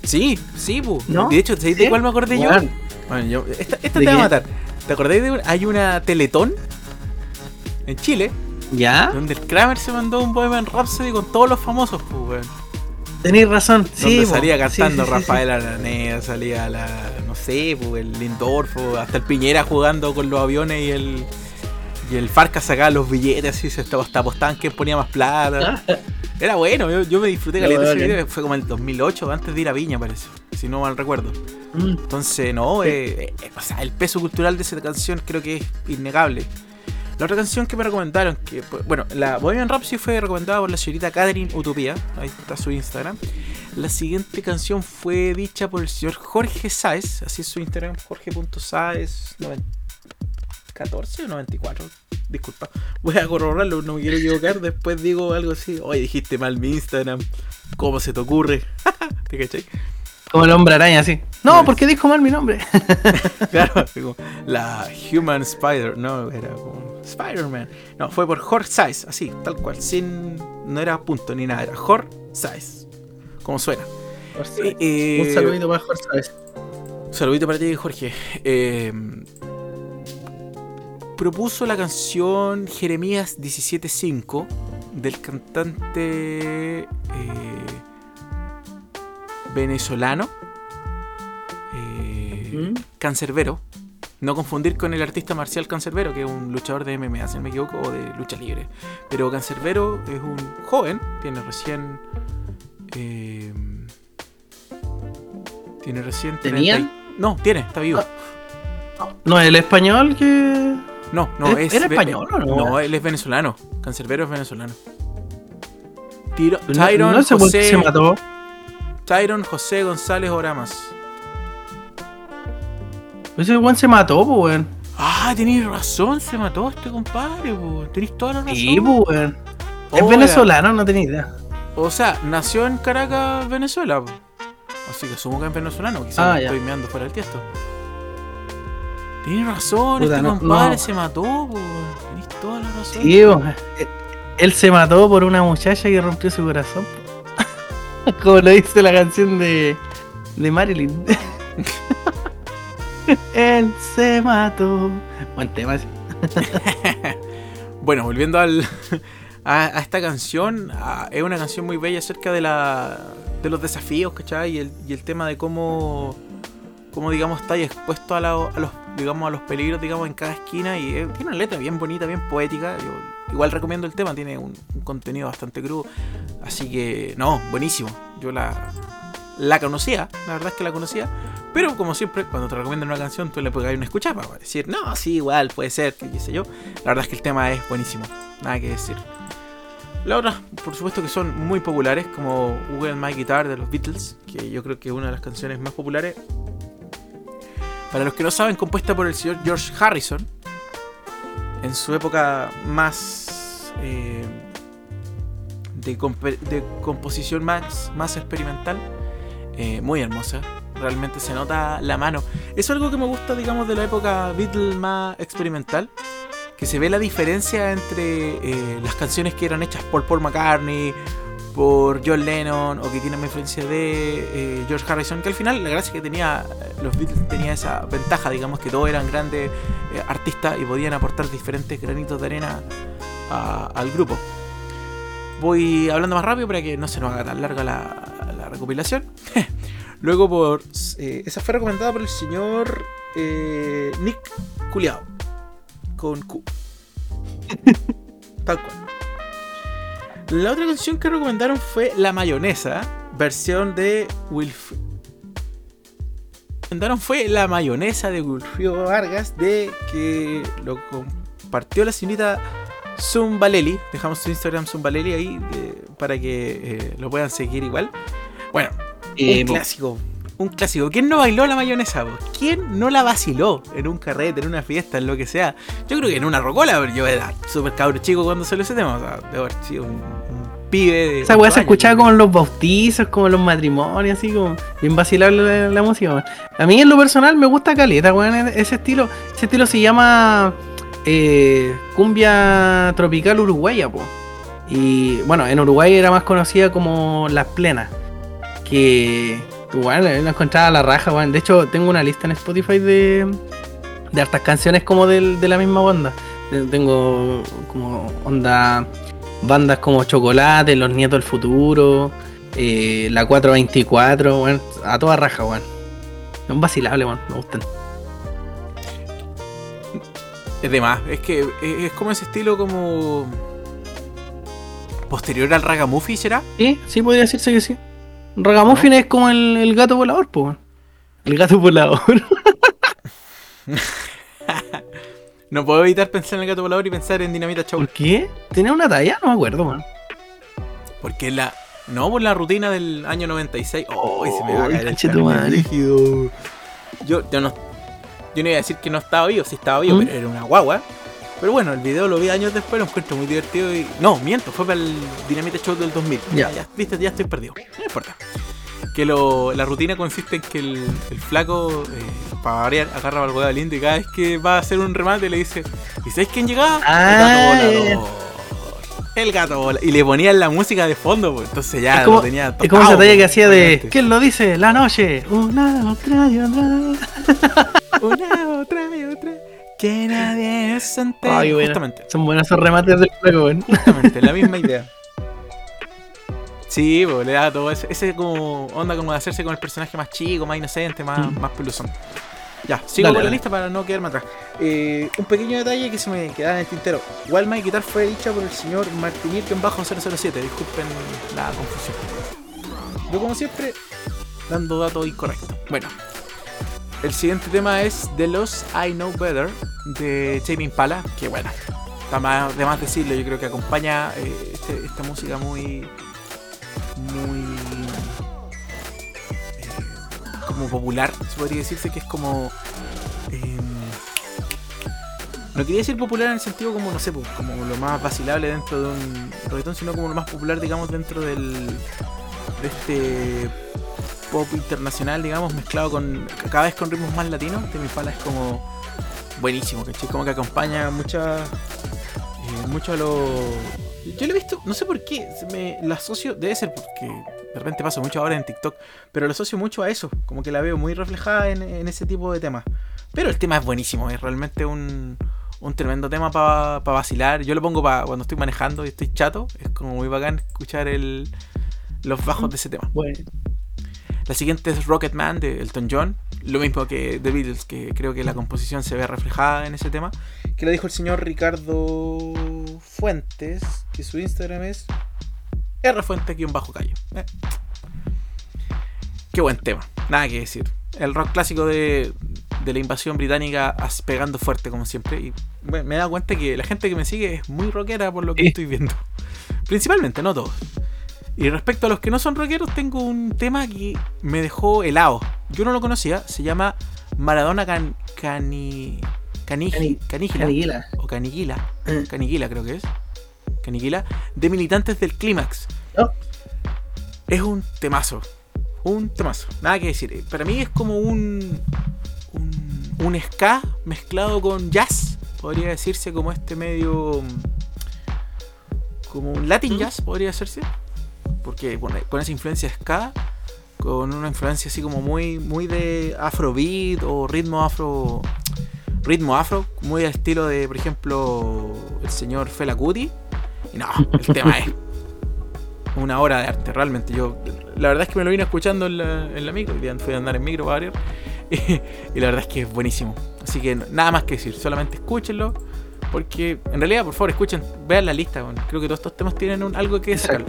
Sí, sí, pu. ¿No? De hecho, ¿sabéis ¿Sí? de cuál me acordé yo? Bueno, yo. Esta, esta ¿De te va a matar. ¿Te acordás de hay una Teletón en Chile ¿Ya? donde el Kramer se mandó un Bohemian Rhapsody con todos los famosos, pues, weón. Tenéis razón. Sí, donde salía cantando sí, sí. Rafael Araneda, salía la, no sé, el Lindorfo, hasta el Piñera jugando con los aviones y el y el Farca sacaba los billetes así, se estaba hasta apostaban quién ponía más plata. Era bueno, yo, yo me disfruté Lo caleta vale. fue como el 2008, antes de ir a Viña parece, si no mal recuerdo. Mm. Entonces, no, Sí. eh, eh, o sea, el peso cultural de esa canción creo que es innegable. La otra canción que me recomendaron, que bueno, la Bohemian Rhapsody fue recomendada por la señorita Catherine Utopía, ahí está su Instagram. La siguiente canción fue dicha por el señor Jorge Sáez, así es su Instagram, jorge.sáez 14 o 94, disculpa. Voy a corroborarlo, no me quiero equivocar, después digo algo así, oye, dijiste mal mi Instagram, ¿cómo se te ocurre? ¿Te cachai? Como el hombre araña, sí. No. ¿por qué dijo mal mi nombre? Claro, la Human Spider, no, era como Spider-Man. No, fue por Jorge Size, así, tal cual, sin. No era punto ni nada, era Jorge Size. Como suena. Eh, eh, Un saludito para Jorge, ¿sabes? un saludito para ti, Jorge. Eh, propuso la canción Jeremías 17.5 del cantante eh, venezolano eh, ¿Mm? Cancerbero. No confundir con el artista marcial Cancerbero, que es un luchador de MMA, si no me equivoco, o de lucha libre. Pero Cancerbero es un joven, tiene recién. eh, tiene recién. ¿Tenía? 30 y- No, tiene, está vivo. No, el español que. No, no, ¿Es- es. español o no? No, él es venezolano. Cancerbero es venezolano. Tiro, No, Tyron, no José, se mató. Tyron José González Oramas. Ese weón se mató, pues, weón. Ah, tenéis razón, se mató este compadre, po. Tenéis toda la razón. Sí, weón. Es venezolano, no tenía idea. O sea, nació en Caracas, Venezuela. po. Así que asumo que es venezolano, quizás Ah, estoy meando fuera del tiesto. Tienes razón, Puta, este no- compadre no. se mató, po. Tenéis toda la razón. Sí, weón. Eh, Él se mató por una muchacha que rompió su corazón. po. Como lo dice la canción de, de Marilyn. Él se mató. Buen tema. Bueno, volviendo a, esta canción, a- es una canción muy bella acerca de la los desafíos, ¿cachai? Y el, y el tema de cómo digamos está ahí expuesto a, los digamos a los peligros digamos en cada esquina y tiene una letra bien bonita bien poética yo igual recomiendo el tema tiene un, contenido bastante crudo así que no buenísimo yo la la conocía la verdad es que la conocía pero como siempre cuando te recomiendan una canción tú le puedes dar una escucha para decir no sí igual puede ser qué sé yo la verdad es que el tema es buenísimo nada que decir la otra, por supuesto que son muy populares, como Google My Guitar de los Beatles, que yo creo que es una de las canciones más populares para los que no saben, compuesta por el señor George Harrison, en su época más eh, de, composición más, más experimental, eh, muy hermosa. Realmente se nota la mano. Es algo que me gusta, digamos, de la época Beatles más experimental. Que se ve la diferencia entre eh, las canciones que eran hechas por Paul McCartney, por John Lennon o que tienen influencia de eh, George Harrison, que al final la gracia que tenía eh, los Beatles tenía esa ventaja, digamos que todos eran grandes artistas y podían aportar diferentes granitos de arena al grupo. Voy hablando más rápido para que no se nos haga tan larga la, recopilación. Luego por esa fue recomendada por el señor Nick Culeado con Q. Tal cual. La otra canción que recomendaron fue La Mayonesa, versión de Wilfrido. Recomendaron fue La Mayonesa de Wilfrido Vargas, de que lo compartió la señorita Zumbaleli. Dejamos su Instagram Zumbaleli ahí para que eh, lo puedan seguir igual. Bueno, un clásico un clásico. ¿Quién no bailó la mayonesa? ¿Quién no la vaciló en un carrete, en una fiesta, en lo que sea? Yo creo que en una rocola, pero yo era súper cabro chico cuando salió ese tema. O sea, de haber sido un, pibe de. Esa weá se escuchaba como en los bautizos, como en los matrimonios, así como bien vacilable la, música. A mí en lo personal me gusta caleta, weón, ese estilo. Ese estilo se llama eh, cumbia tropical uruguaya, po. Y bueno, en Uruguay era más conocida como las plenas. Que Igual, la encontraba a la raja, weón. De hecho, tengo una lista en Spotify de, de hartas canciones como de, de la misma banda. Tengo como onda bandas como Chocolate, Los Nietos del Futuro, eh, la 424, weón. A toda raja, weón. Es un vacilable, weón. Me gustan. Es de más. Es que es como ese estilo como... Posterior al Ragamuffin, ¿será? Sí, sí, podría decirse que sí. Ragamuffin es como el, gato volador, pues. El gato volador. no puedo evitar pensar en el gato volador y pensar en Dinamita Show. ¿Por qué? ¿Tenía una talla? No me acuerdo, man. Porque la. No, por la rutina del año 96. Oh, se me va a caer el Yo, yo no. Yo no iba a decir que no estaba vivo, sí estaba vivo, ¿Mm? pero era una guagua. Pero bueno, el video lo vi años después, lo encuentro muy divertido y. No, miento, fue para el Dynamite Show del 2000. Ya, ya, viste, ya estoy perdido. No importa. Que lo, la rutina consiste en que el, el flaco, eh, para variar, agarra al huevo lindo y cada vez que va a hacer un remate le dice: ¿Y sabes quién llegaba? Ah, el gato volador. El gato volador. Y le ponían la música de fondo, pues entonces ya es como, lo tenía Es como esa talla que hacía de. ¿Quién lo dice? La noche. Una, otra y otra. Una, otra y otra. Que nadie se Justamente. Son buenos esos remates del juego, Justamente, la misma idea. Sí, pues le da todo ese, ese como onda como de hacerse con el personaje más chico, más inocente, más, mm. más peluzón. Ya, sigo con la lista para no quedarme atrás. Eh, un pequeño detalle que se me queda en el tintero. Wild My Guitar fue dicha por el señor bajo 007 Disculpen la confusión. Yo como siempre, dando datos incorrectos. Bueno, el siguiente tema es de los I Know Better de Jamie Impala, que bueno, está más, de más decirlo, yo creo que acompaña eh, este, esta música muy. muy. Eh, como popular, podría decirse que es como. Em, no quería decir popular en el sentido como, no sé, pues, como lo más vacilable dentro de un reggaetón, sino como lo más popular, digamos, dentro del. de este pop internacional, digamos, mezclado con cada vez con ritmos más latinos. mi Pala es como buenísimo, ¿cachai? Como que acompaña muchas eh, mucho a lo... Yo lo he visto, no sé por qué, me la asocio, debe ser porque de repente paso mucho ahora en TikTok, pero lo asocio mucho a eso, como que la veo muy reflejada en, ese tipo de temas. Pero el tema es buenísimo, es realmente un, un tremendo tema para vacilar. Yo lo pongo para cuando estoy manejando y estoy chato, es como muy bacán escuchar el, los bajos de ese tema. Bueno. La siguiente es Rocketman de Elton John. Lo mismo que The Beatles, que creo que la composición se ve reflejada en ese tema. Que lo dijo el señor Ricardo Fuentes, que su Instagram es rfuentes-calle. Eh. Qué buen tema, nada que decir. El rock clásico de, de la invasión británica pegando fuerte como siempre. Y me he dado cuenta que la gente que me sigue es muy rockera por lo que estoy viendo. Principalmente, no todos. Y respecto a los que no son rockeros, tengo un tema que me dejó helado. Yo no lo conocía, se llama Maradona can, cani, Canigila. O Caniguila. Mm. Caniguila creo que es. Caniguila. De militantes del Clímax. Oh. Es un temazo. Un temazo. Nada que decir. Para mí es como un, un, un ska mezclado con jazz. Podría decirse como este medio... Como un Latin mm. jazz, podría decirse porque con esa influencia ska, con una influencia así como muy, muy de afrobeat o ritmo afro, ritmo afro, muy al estilo de, por ejemplo, el señor Fela Kuti. Y no, el tema es una obra de arte, realmente. Yo, la verdad es que me lo vine escuchando en la, en la micro, fui a andar en micro varios, y, y la verdad es que es buenísimo. Así que nada más que decir, solamente escúchenlo. Porque en realidad, por favor, escuchen, vean la lista. creo que todos estos temas tienen algo que sacar.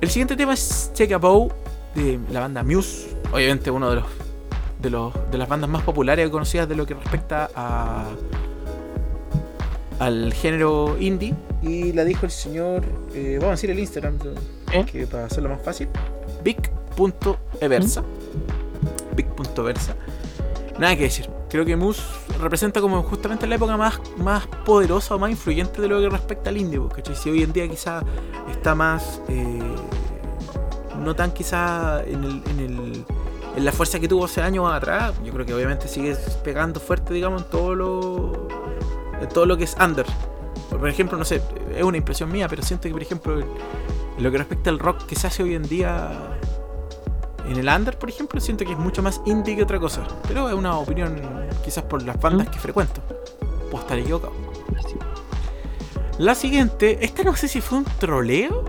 El siguiente tema es Check a Bow de la banda Muse. Obviamente uno de los de, los, de las bandas más populares y conocidas de lo que respecta a al género indie. Y la dijo el señor, eh, vamos a decir el Instagram, ¿Eh? que para hacerlo más fácil, big.eversa. ¿Mm? Big.versa. Nada que decir. Creo que Muse representa como justamente la época más, más poderosa o más influyente de lo que respecta al indie. ¿cachai? Si hoy en día quizá está más... Eh, no tan quizá en, el, en, el, en la fuerza que tuvo hace años atrás. Yo creo que obviamente sigue pegando fuerte, digamos, en todo lo, en todo lo que es under. Por ejemplo, no sé, es una impresión mía, pero siento que, por ejemplo, en lo que respecta al rock que se hace hoy en día en el under, por ejemplo, siento que es mucho más indie que otra cosa. Pero es una opinión quizás por las bandas que frecuento. Puedo estar equivocado. La siguiente, esta no sé si fue un troleo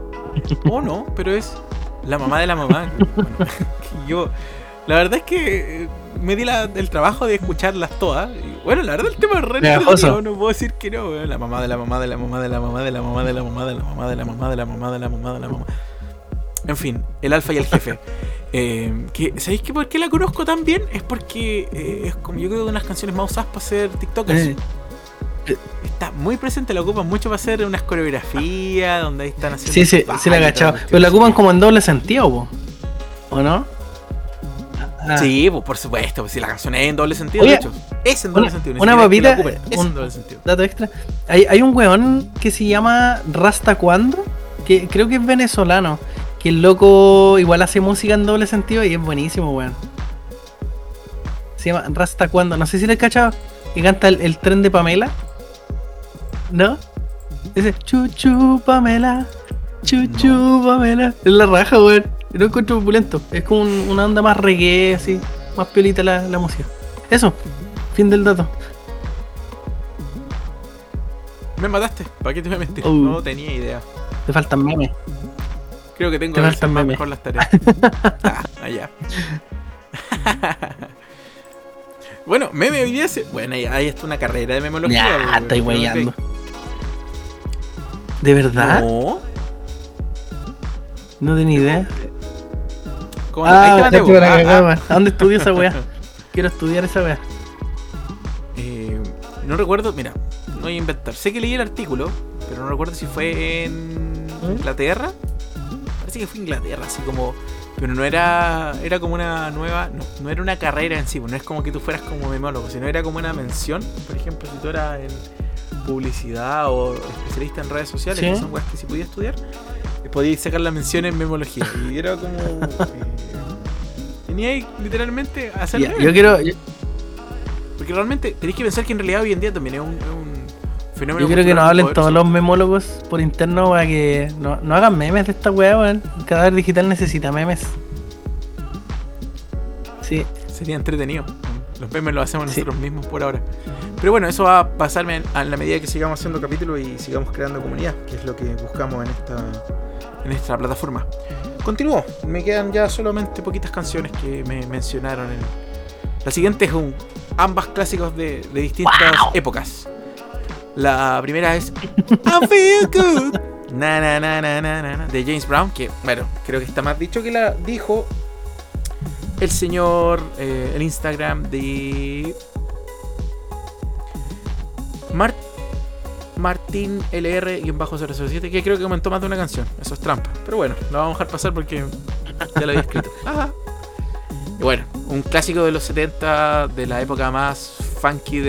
o no, pero es la mamá de la mamá. yo, la verdad es que eh, me di el trabajo de escucharlas todas. Y, bueno, la verdad el tema es re no puedo decir que no. La mamá de la mamá de la mamá de la mamá de la mamá de la mamá de la mamá de la mamá de la mamá de la mamá de la mamá. En fin, el alfa y el jefe. Eh, que, ¿Sabéis que por qué la conozco tan bien? Es porque eh, es como yo creo que una de las canciones más usadas para hacer TikTokers. Eh. Está muy presente, la ocupan mucho para hacer unas coreografías donde ahí están haciendo. Sí, sí, sí la he agachado. Pero la ocupan como en doble sentido, ¿o no? Ah. Sí, por supuesto, pues si la canción es en doble sentido, de hecho. Es en doble sentido. Una papita, es en doble sentido. Dato extra. Hay, hay un weón que se llama Rasta Cuando, que creo que es venezolano que el loco igual hace música en doble sentido y es buenísimo, weón. Se llama Rasta Cuando. No sé si le cachado. Que canta el, tren de Pamela. ¿No? Ese Chuchu Pamela. Chuchu Pamela. Es la raja, weón. Lo encuentro opulento. Es como una onda más reggae, así. Más piolita la, la música. Eso. Fin del dato. Me mataste. ¿Para qué te voy a mentir? Uh. No tenía idea. Te faltan memes. Creo que tengo que hacer más mejor las tareas. ah, allá. bueno, meme hoy día Bueno, ahí, está una carrera de memología. Ya, estoy weyando. ¿De verdad? No. No tenía idea. ¿Cómo ah, te ah, ah. ¿A dónde estudio esa weá? Quiero estudiar esa weá. Eh, no recuerdo, mira, no voy a inventar. Sé que leí el artículo, pero no recuerdo si fue en ¿Eh? Parece que fue Inglaterra, así como. Pero no era. Era como una nueva. No, era una carrera en sí, pues, no es como que tú fueras como memólogo, sino era como una mención. Por ejemplo, si tú eras en publicidad o especialista en redes sociales, que son cosas que si podías estudiar, eh, podías sacar la mención en memología. Y era como. Eh, tenía literalmente hacer. yo quiero. Porque realmente tenéis que pensar que en realidad hoy en día también es un yo quiero que nos hablen todos los memólogos por interno para que no, hagan memes de esta weá, weón. Cada vez digital necesita memes. Sí. Sería entretenido. Los memes los hacemos nosotros mismos por ahora. Pero bueno, eso va a pasarme a la medida que sigamos haciendo capítulos y sigamos creando comunidad, que es lo que buscamos en esta, en esta plataforma. Continúo. Me quedan ya solamente poquitas canciones que me mencionaron La siguiente es un ambas clásicos de, distintas épocas. La primera es I Feel Good na, na, na, na, na, de James Brown, que bueno, creo que está más dicho que la dijo el señor, eh, el Instagram de Mart Martín LR-007, que creo que comentó más de una canción. Eso es trampa. Pero bueno, lo vamos a dejar pasar porque ya lo había escrito. Y bueno, un clásico de los 70, de la época más funky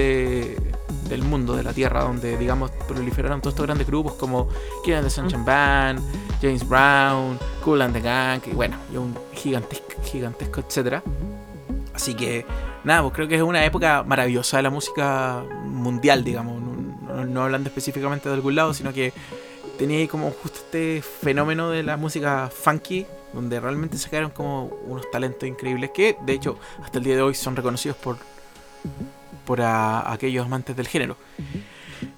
del mundo, de la Tierra, donde, digamos, proliferaron todos estos grandes grupos como Kid and the Sunshine Band, James Brown, Cool and the Gang, y bueno, y un gigantesco, gigantesco, etcétera. Así que, nada, pues creo que es una época maravillosa de la música mundial, digamos, no hablando específicamente de algún lado, sino que tenía ahí como justo este fenómeno de la música funky, donde realmente sacaron como unos talentos increíbles que, de hecho, hasta el día de hoy son reconocidos por, por aquellos amantes del género.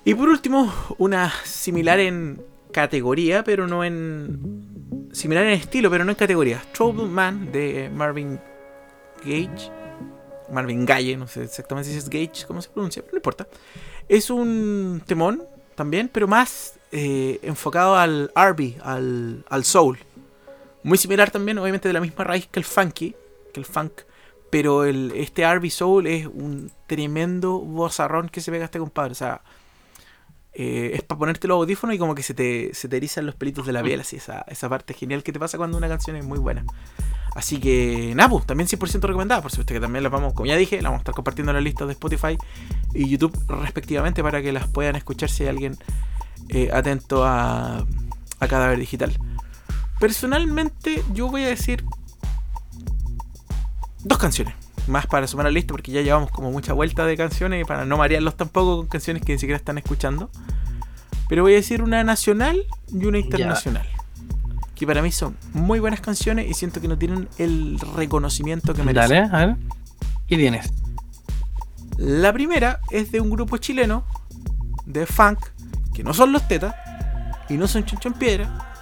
Y por último, una similar en categoría, pero no en. similar en estilo, pero no en categoría. Trouble Man de Marvin Gage. Marvin Gaye, no sé exactamente si es Gage, cómo se pronuncia, pero no importa. Es un temón también, pero más eh, enfocado al RB, al, al soul. Muy similar también, obviamente de la misma raíz que el funky, que el funk. Pero este RB Soul es un tremendo bozarrón que se pega este compadre. O sea, eh, es para ponerte los audífonos y como que se te, se te erizan los pelitos de la piel. Así, esa, esa parte genial que te pasa cuando una canción es muy buena. Así que, Napu, pues, también 100% recomendada. Por supuesto que también las vamos, como ya dije, las vamos a estar compartiendo en la lista de Spotify y YouTube respectivamente para que las puedan escuchar si hay alguien eh, atento a, a Cadáver Digital. Personalmente, yo voy a decir dos canciones. Más para sumar a la lista, porque ya llevamos como mucha vuelta de canciones y para no marearlos tampoco con canciones que ni siquiera están escuchando. Pero voy a decir una nacional y una internacional. Que para mí son muy buenas canciones y siento que no tienen el reconocimiento que merecen. Dale, a ver. ¿Qué tienes? La primera es de un grupo chileno de funk que no son los Tetas y no son Chincho en Piedra,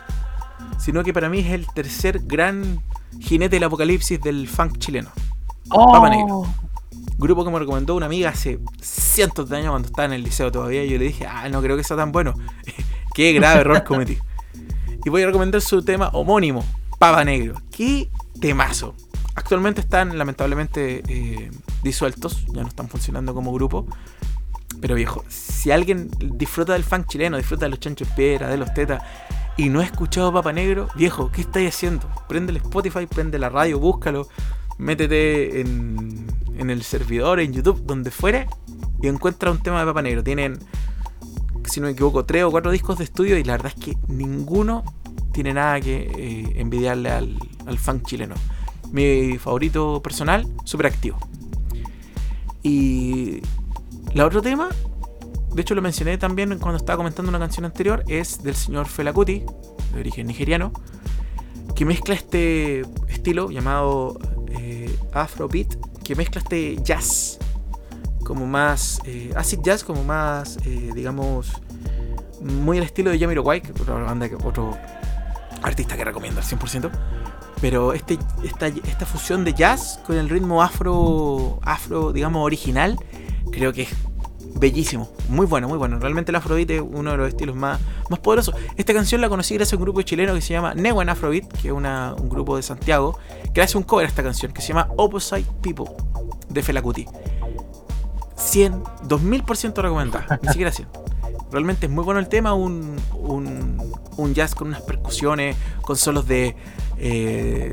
sino que para mí es el tercer gran jinete del apocalipsis del funk chileno. Oh. Papa Negro. Grupo que me recomendó una amiga hace cientos de años cuando estaba en el liceo todavía. Y yo le dije, ah, no creo que sea tan bueno. Qué grave error cometí. Y voy a recomendar su tema homónimo, Papa Negro. Qué temazo. Actualmente están lamentablemente eh, disueltos, ya no están funcionando como grupo. Pero viejo, si alguien disfruta del funk chileno, disfruta de los chanchos piedra, de los tetas, y no ha escuchado Papa Negro, viejo, ¿qué estáis haciendo? Prende el Spotify, prende la radio, búscalo, métete en, en el servidor, en YouTube, donde fuere, y encuentra un tema de Papa Negro. Tienen, si no me equivoco, tres o cuatro discos de estudio, y la verdad es que ninguno tiene nada que eh, envidiarle al, al funk chileno. Mi favorito personal, super activo. Y la otro tema, de hecho lo mencioné también cuando estaba comentando una canción anterior, es del señor Fela Kuti, de origen nigeriano, que mezcla este estilo llamado eh, Afrobeat, que mezcla este jazz, como más eh, acid jazz, como más, eh, digamos, muy al estilo de Jamiroquai, otra banda, otro artista que recomiendo al 100%. Pero este, esta, esta fusión de jazz con el ritmo afro, afro, digamos, original, creo que es bellísimo, muy bueno, muy bueno. Realmente el Afrobeat es uno de los estilos más, más poderosos. Esta canción la conocí gracias a un grupo chileno que se llama Neuen Afrobeat, que es una, un grupo de Santiago, que hace un cover a esta canción, que se llama Opposite People, de Felacuti. 100, 2000% recomendada, ni siquiera 100. Realmente es muy bueno el tema, un, un, un jazz con unas percusiones, con solos de, eh,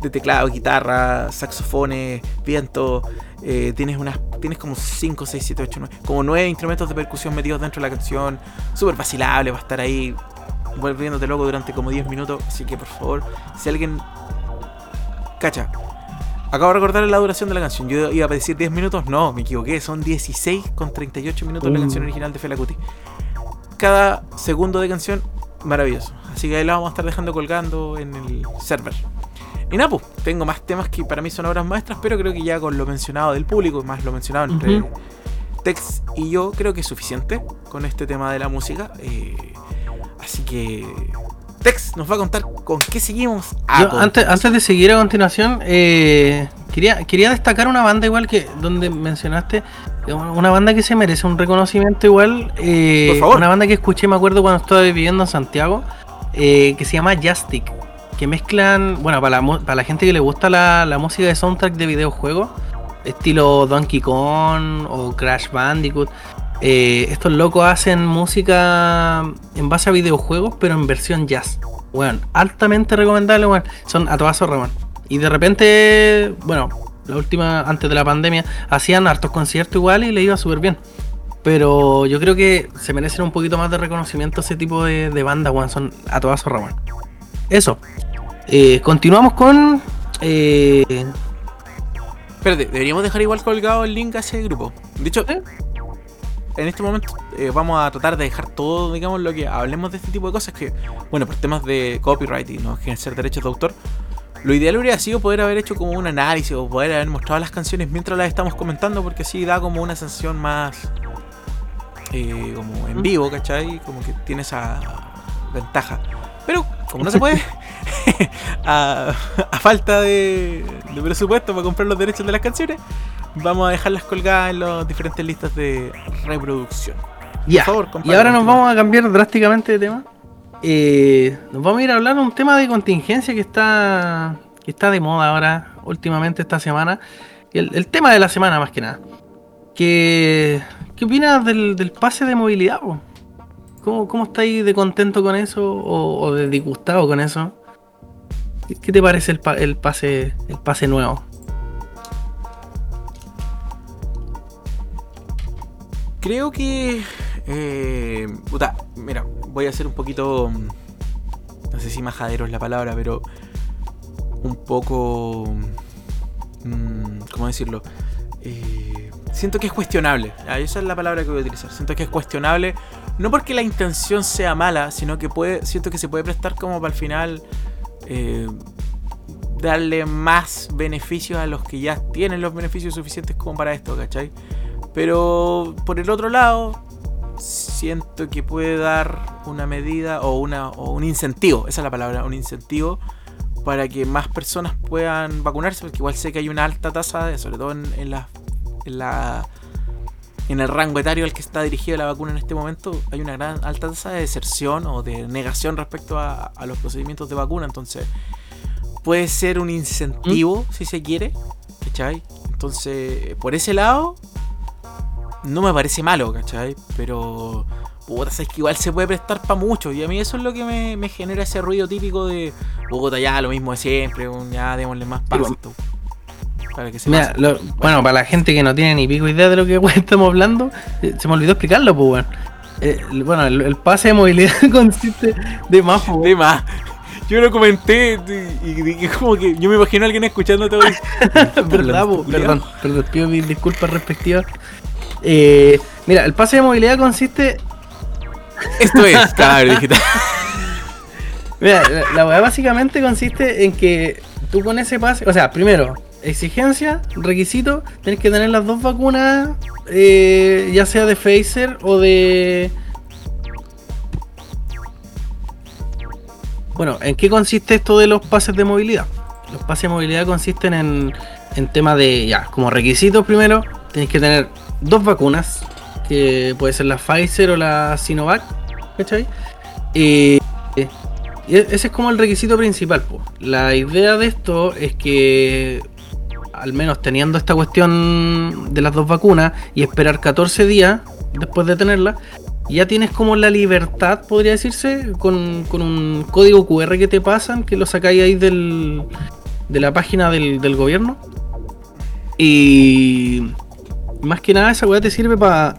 de teclado, guitarra, saxofones, viento. Eh, tienes unas tienes como 5, 6, 7, 8, 9, como 9 instrumentos de percusión metidos dentro de la canción. Súper vacilable, va a estar ahí volviéndote loco durante como 10 minutos. Así que por favor, si alguien. Cacha. Acabo de recordar la duración de la canción. Yo iba a decir 10 minutos, no, me equivoqué. Son 16 con 38 minutos la canción uh. original de Fela Kuti. Cada segundo de canción, maravilloso. Así que ahí la vamos a estar dejando colgando en el server. Y nada, pues, tengo más temas que para mí son obras maestras, pero creo que ya con lo mencionado del público, más lo mencionado entre Tex y yo, creo que es suficiente con este tema de la música. Eh, así que Tex nos va a contar con qué seguimos. antes, antes de seguir a continuación, eh, quería, quería destacar una banda igual que donde mencionaste, una banda que se merece un reconocimiento igual. Eh, Por favor. Una banda que escuché, me acuerdo cuando estaba viviendo en Santiago, eh, que se llama Justic. Que mezclan, bueno, para la, para la gente que le gusta la, la música de soundtrack de videojuegos, estilo Donkey Kong o Crash Bandicoot. Eh, estos locos hacen música en base a videojuegos, pero en versión jazz. Bueno, altamente recomendable, bueno. Son a todas Y de repente, bueno, la última, antes de la pandemia, hacían hartos conciertos igual y le iba súper bien. Pero yo creo que se merecen un poquito más de reconocimiento ese tipo de, de bandas, weón. Son a todas Eso. Eh, continuamos con. Eh... Espérate, deberíamos dejar igual colgado el link a ese grupo. Dicho, ¿Eh? en este momento eh, vamos a tratar de dejar todo, digamos, lo que hablemos de este tipo de cosas que, bueno, por temas de copyright y no ser derechos de autor, lo ideal hubiera sido poder haber hecho como un análisis o poder haber mostrado las canciones mientras las estamos comentando, porque así da como una sensación más eh, como en vivo, ¿cachai? Como que tiene esa ventaja. Pero como no se puede, a, falta de, de presupuesto para comprar los derechos de las canciones, vamos a dejarlas colgadas en las diferentes listas de reproducción. Ya. y ahora nos vamos a cambiar drásticamente de tema. Eh, nos vamos a ir a hablar de un tema de contingencia que está, que está de moda ahora, últimamente esta semana. El, tema de la semana más que nada. ¿Qué, qué opinas del, pase de movilidad? ¿Cómo, ¿Cómo estáis de contento con eso o, de disgustado con eso? ¿Qué, te parece el, el, pase, el pase nuevo? Creo que. Eh, mira, voy a hacer un poquito. No sé si majadero es la palabra, pero. Un poco. Mm, ¿Cómo decirlo? Eh, siento que es cuestionable. esa es la palabra que voy a utilizar. Siento que es cuestionable. No porque la intención sea mala, sino que puede, siento que se puede prestar como para el final. Eh, darle más beneficios a los que ya tienen los beneficios suficientes como para esto, ¿cachai? Pero por el otro lado, siento que puede dar una medida o, una, o un incentivo, esa es la palabra, un incentivo para que más personas puedan vacunarse, porque igual sé que hay una alta tasa, sobre todo en, en, la, en, la, en el rango etario al que está dirigida la vacuna en este momento, hay una gran alta tasa de deserción o de negación respecto a, a los procedimientos de vacuna, entonces puede ser un incentivo, ¿Mm? si se quiere, ¿cachai? Entonces, por ese lado, no me parece malo, ¿cachai? Pero, puta, es que igual se puede prestar para mucho. Y a mí eso es lo que me, genera ese ruido típico de, puta, ya lo mismo de siempre, ya démosle más paso. Para que se Mira, bueno, para la gente que no tiene ni pico idea de lo que estamos hablando, eh, se me olvidó explicarlo, pues, bueno. Eh, bueno, el, pase de movilidad consiste de más, pues, De más. Yo lo comenté y, como que yo me imagino a alguien escuchando todo. ¿Verdad, Perdón, perdón, pido mis disculpas respectivas. Eh, mira, el pase de movilidad consiste. Esto es cabrón digital. Mira, la, la básicamente consiste en que tú con ese pase, o sea, primero, exigencia, requisito, tienes que tener las dos vacunas, eh, ya sea de Pfizer o de. Bueno, ¿en qué consiste esto de los pases de movilidad? Los pases de movilidad consisten en, en tema de, ya, como requisitos primero, tienes que tener dos vacunas, que puede ser la Pfizer o la Sinovac, ¿cachai? y ese es como el requisito principal. La idea de esto es que, al menos teniendo esta cuestión de las dos vacunas y esperar 14 días después de tenerla, ya tienes como la libertad, podría decirse, con, un código QR que te pasan, que lo sacáis ahí del, de la página del, del gobierno. Y más que nada esa weá te sirve para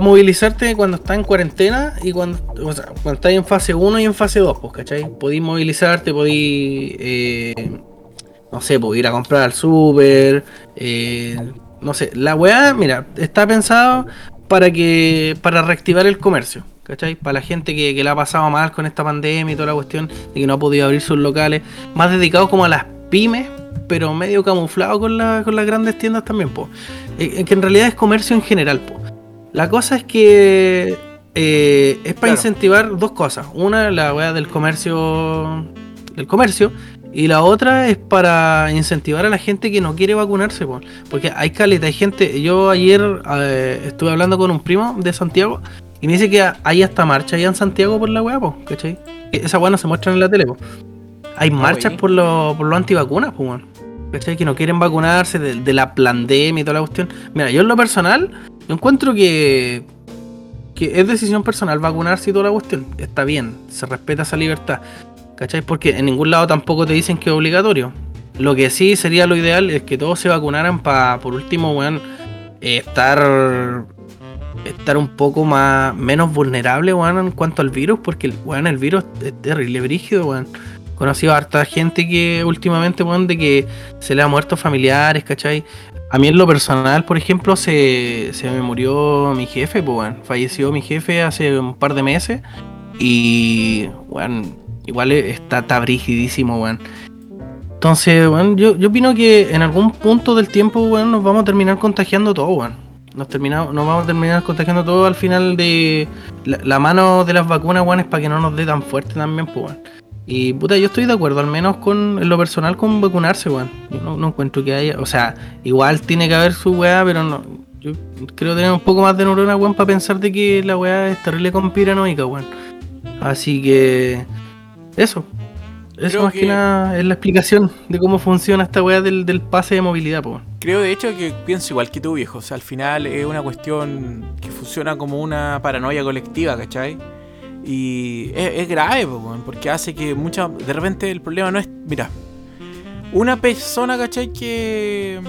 movilizarte cuando estás en cuarentena y cuando, cuando estás en fase 1 y en fase 2, pues, ¿cachai? Podís movilizarte, podís, eh, no sé, podés ir a comprar al súper, eh, no sé, la weá, mira, está pensado para que para reactivar el comercio, ¿cachai? Para la gente que, que la ha pasado mal con esta pandemia y toda la cuestión de que no ha podido abrir sus locales, más dedicados como a las pymes, pero medio camuflado con, la, con las grandes tiendas también, pues. que en realidad es comercio en general, po. La cosa es que eh, es para incentivar dos cosas. Una, la weá del comercio. Del comercio. Y la otra es para incentivar a la gente que no quiere vacunarse, porque hay caleta, hay gente. Yo ayer eh, estuve hablando con un primo de Santiago y me dice que hay hasta marcha allá en Santiago por la weá, ¿cachai? Esa weá no se muestra en la tele, Hay marchas por los por antivacunas, pues, ¿cachai? Que no quieren vacunarse de, la pandemia y toda la cuestión. Mira, yo en lo personal, yo encuentro que, que es decisión personal vacunarse y toda la cuestión. Está bien, se respeta esa libertad. ¿Cachai? Porque en ningún lado tampoco te dicen que es obligatorio. Lo que sí sería lo ideal es que todos se vacunaran para, por último, weón, estar estar un poco más menos vulnerable, weón, en cuanto al virus, porque weón, el virus es terrible, brígido, weón. Conocido a harta gente que últimamente, weón, de que se le ha muerto familiares, ¿cachai? A mí en lo personal, por ejemplo, se, se me murió mi jefe, pues. Falleció mi jefe hace un par de meses. Y, weón, igual está, está brigidísimo, weón. Entonces, weón, yo, yo opino que en algún punto del tiempo, weón, nos vamos a terminar contagiando todo, weón. Nos, terminamos, nos vamos a terminar contagiando todo al final de la, mano de las vacunas, weón, es para que no nos dé tan fuerte también, pues, weón. Y puta, yo estoy de acuerdo, al menos con en lo personal con vacunarse, weón. Yo no, encuentro que haya, o sea, igual tiene que haber su weá, pero no. Yo creo tener un poco más de neurona, weón, para pensar de que la weá es terrible conspiranoica, weón. Así que eso. Eso más que... nada es la explicación de cómo funciona esta weá del, pase de movilidad, po. Creo de hecho que pienso igual que tú, viejo. O sea, al final es una cuestión que funciona como una paranoia colectiva, ¿cachai? Y es, grave, po, porque hace que mucha. De repente el problema no es. Mira, una persona, ¿cachai? Que.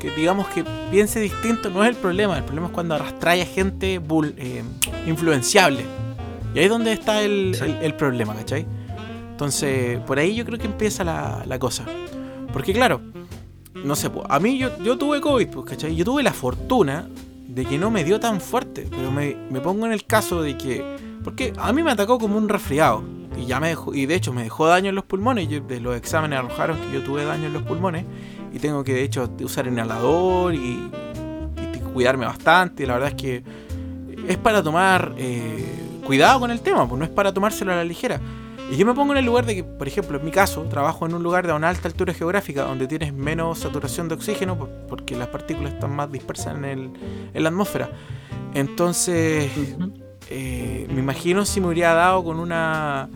Que digamos que piense distinto no es el problema. El problema es cuando arrastra a gente eh, influenciable. Y ahí es donde está el, el problema, ¿cachai? Entonces, por ahí yo creo que empieza la, cosa. Porque claro, no sé, a mí yo, yo tuve COVID, pues, ¿cachai? Yo tuve la fortuna de que no me dio tan fuerte, pero me, pongo en el caso de que... Porque a mí me atacó como un resfriado. Y ya me dejó, y de hecho me dejó daño en los pulmones. de los exámenes arrojaron que yo tuve daño en los pulmones. Y tengo que de hecho usar inhalador y, cuidarme bastante. Y la verdad es que es para tomar eh, cuidado con el tema, pues no es para tomárselo a la ligera. Y yo me pongo en el lugar de que, por ejemplo, en mi caso, trabajo en un lugar de una alta altura geográfica donde tienes menos saturación de oxígeno porque las partículas están más dispersas en, el, en la atmósfera. Entonces, eh, me imagino si me hubiera dado con una...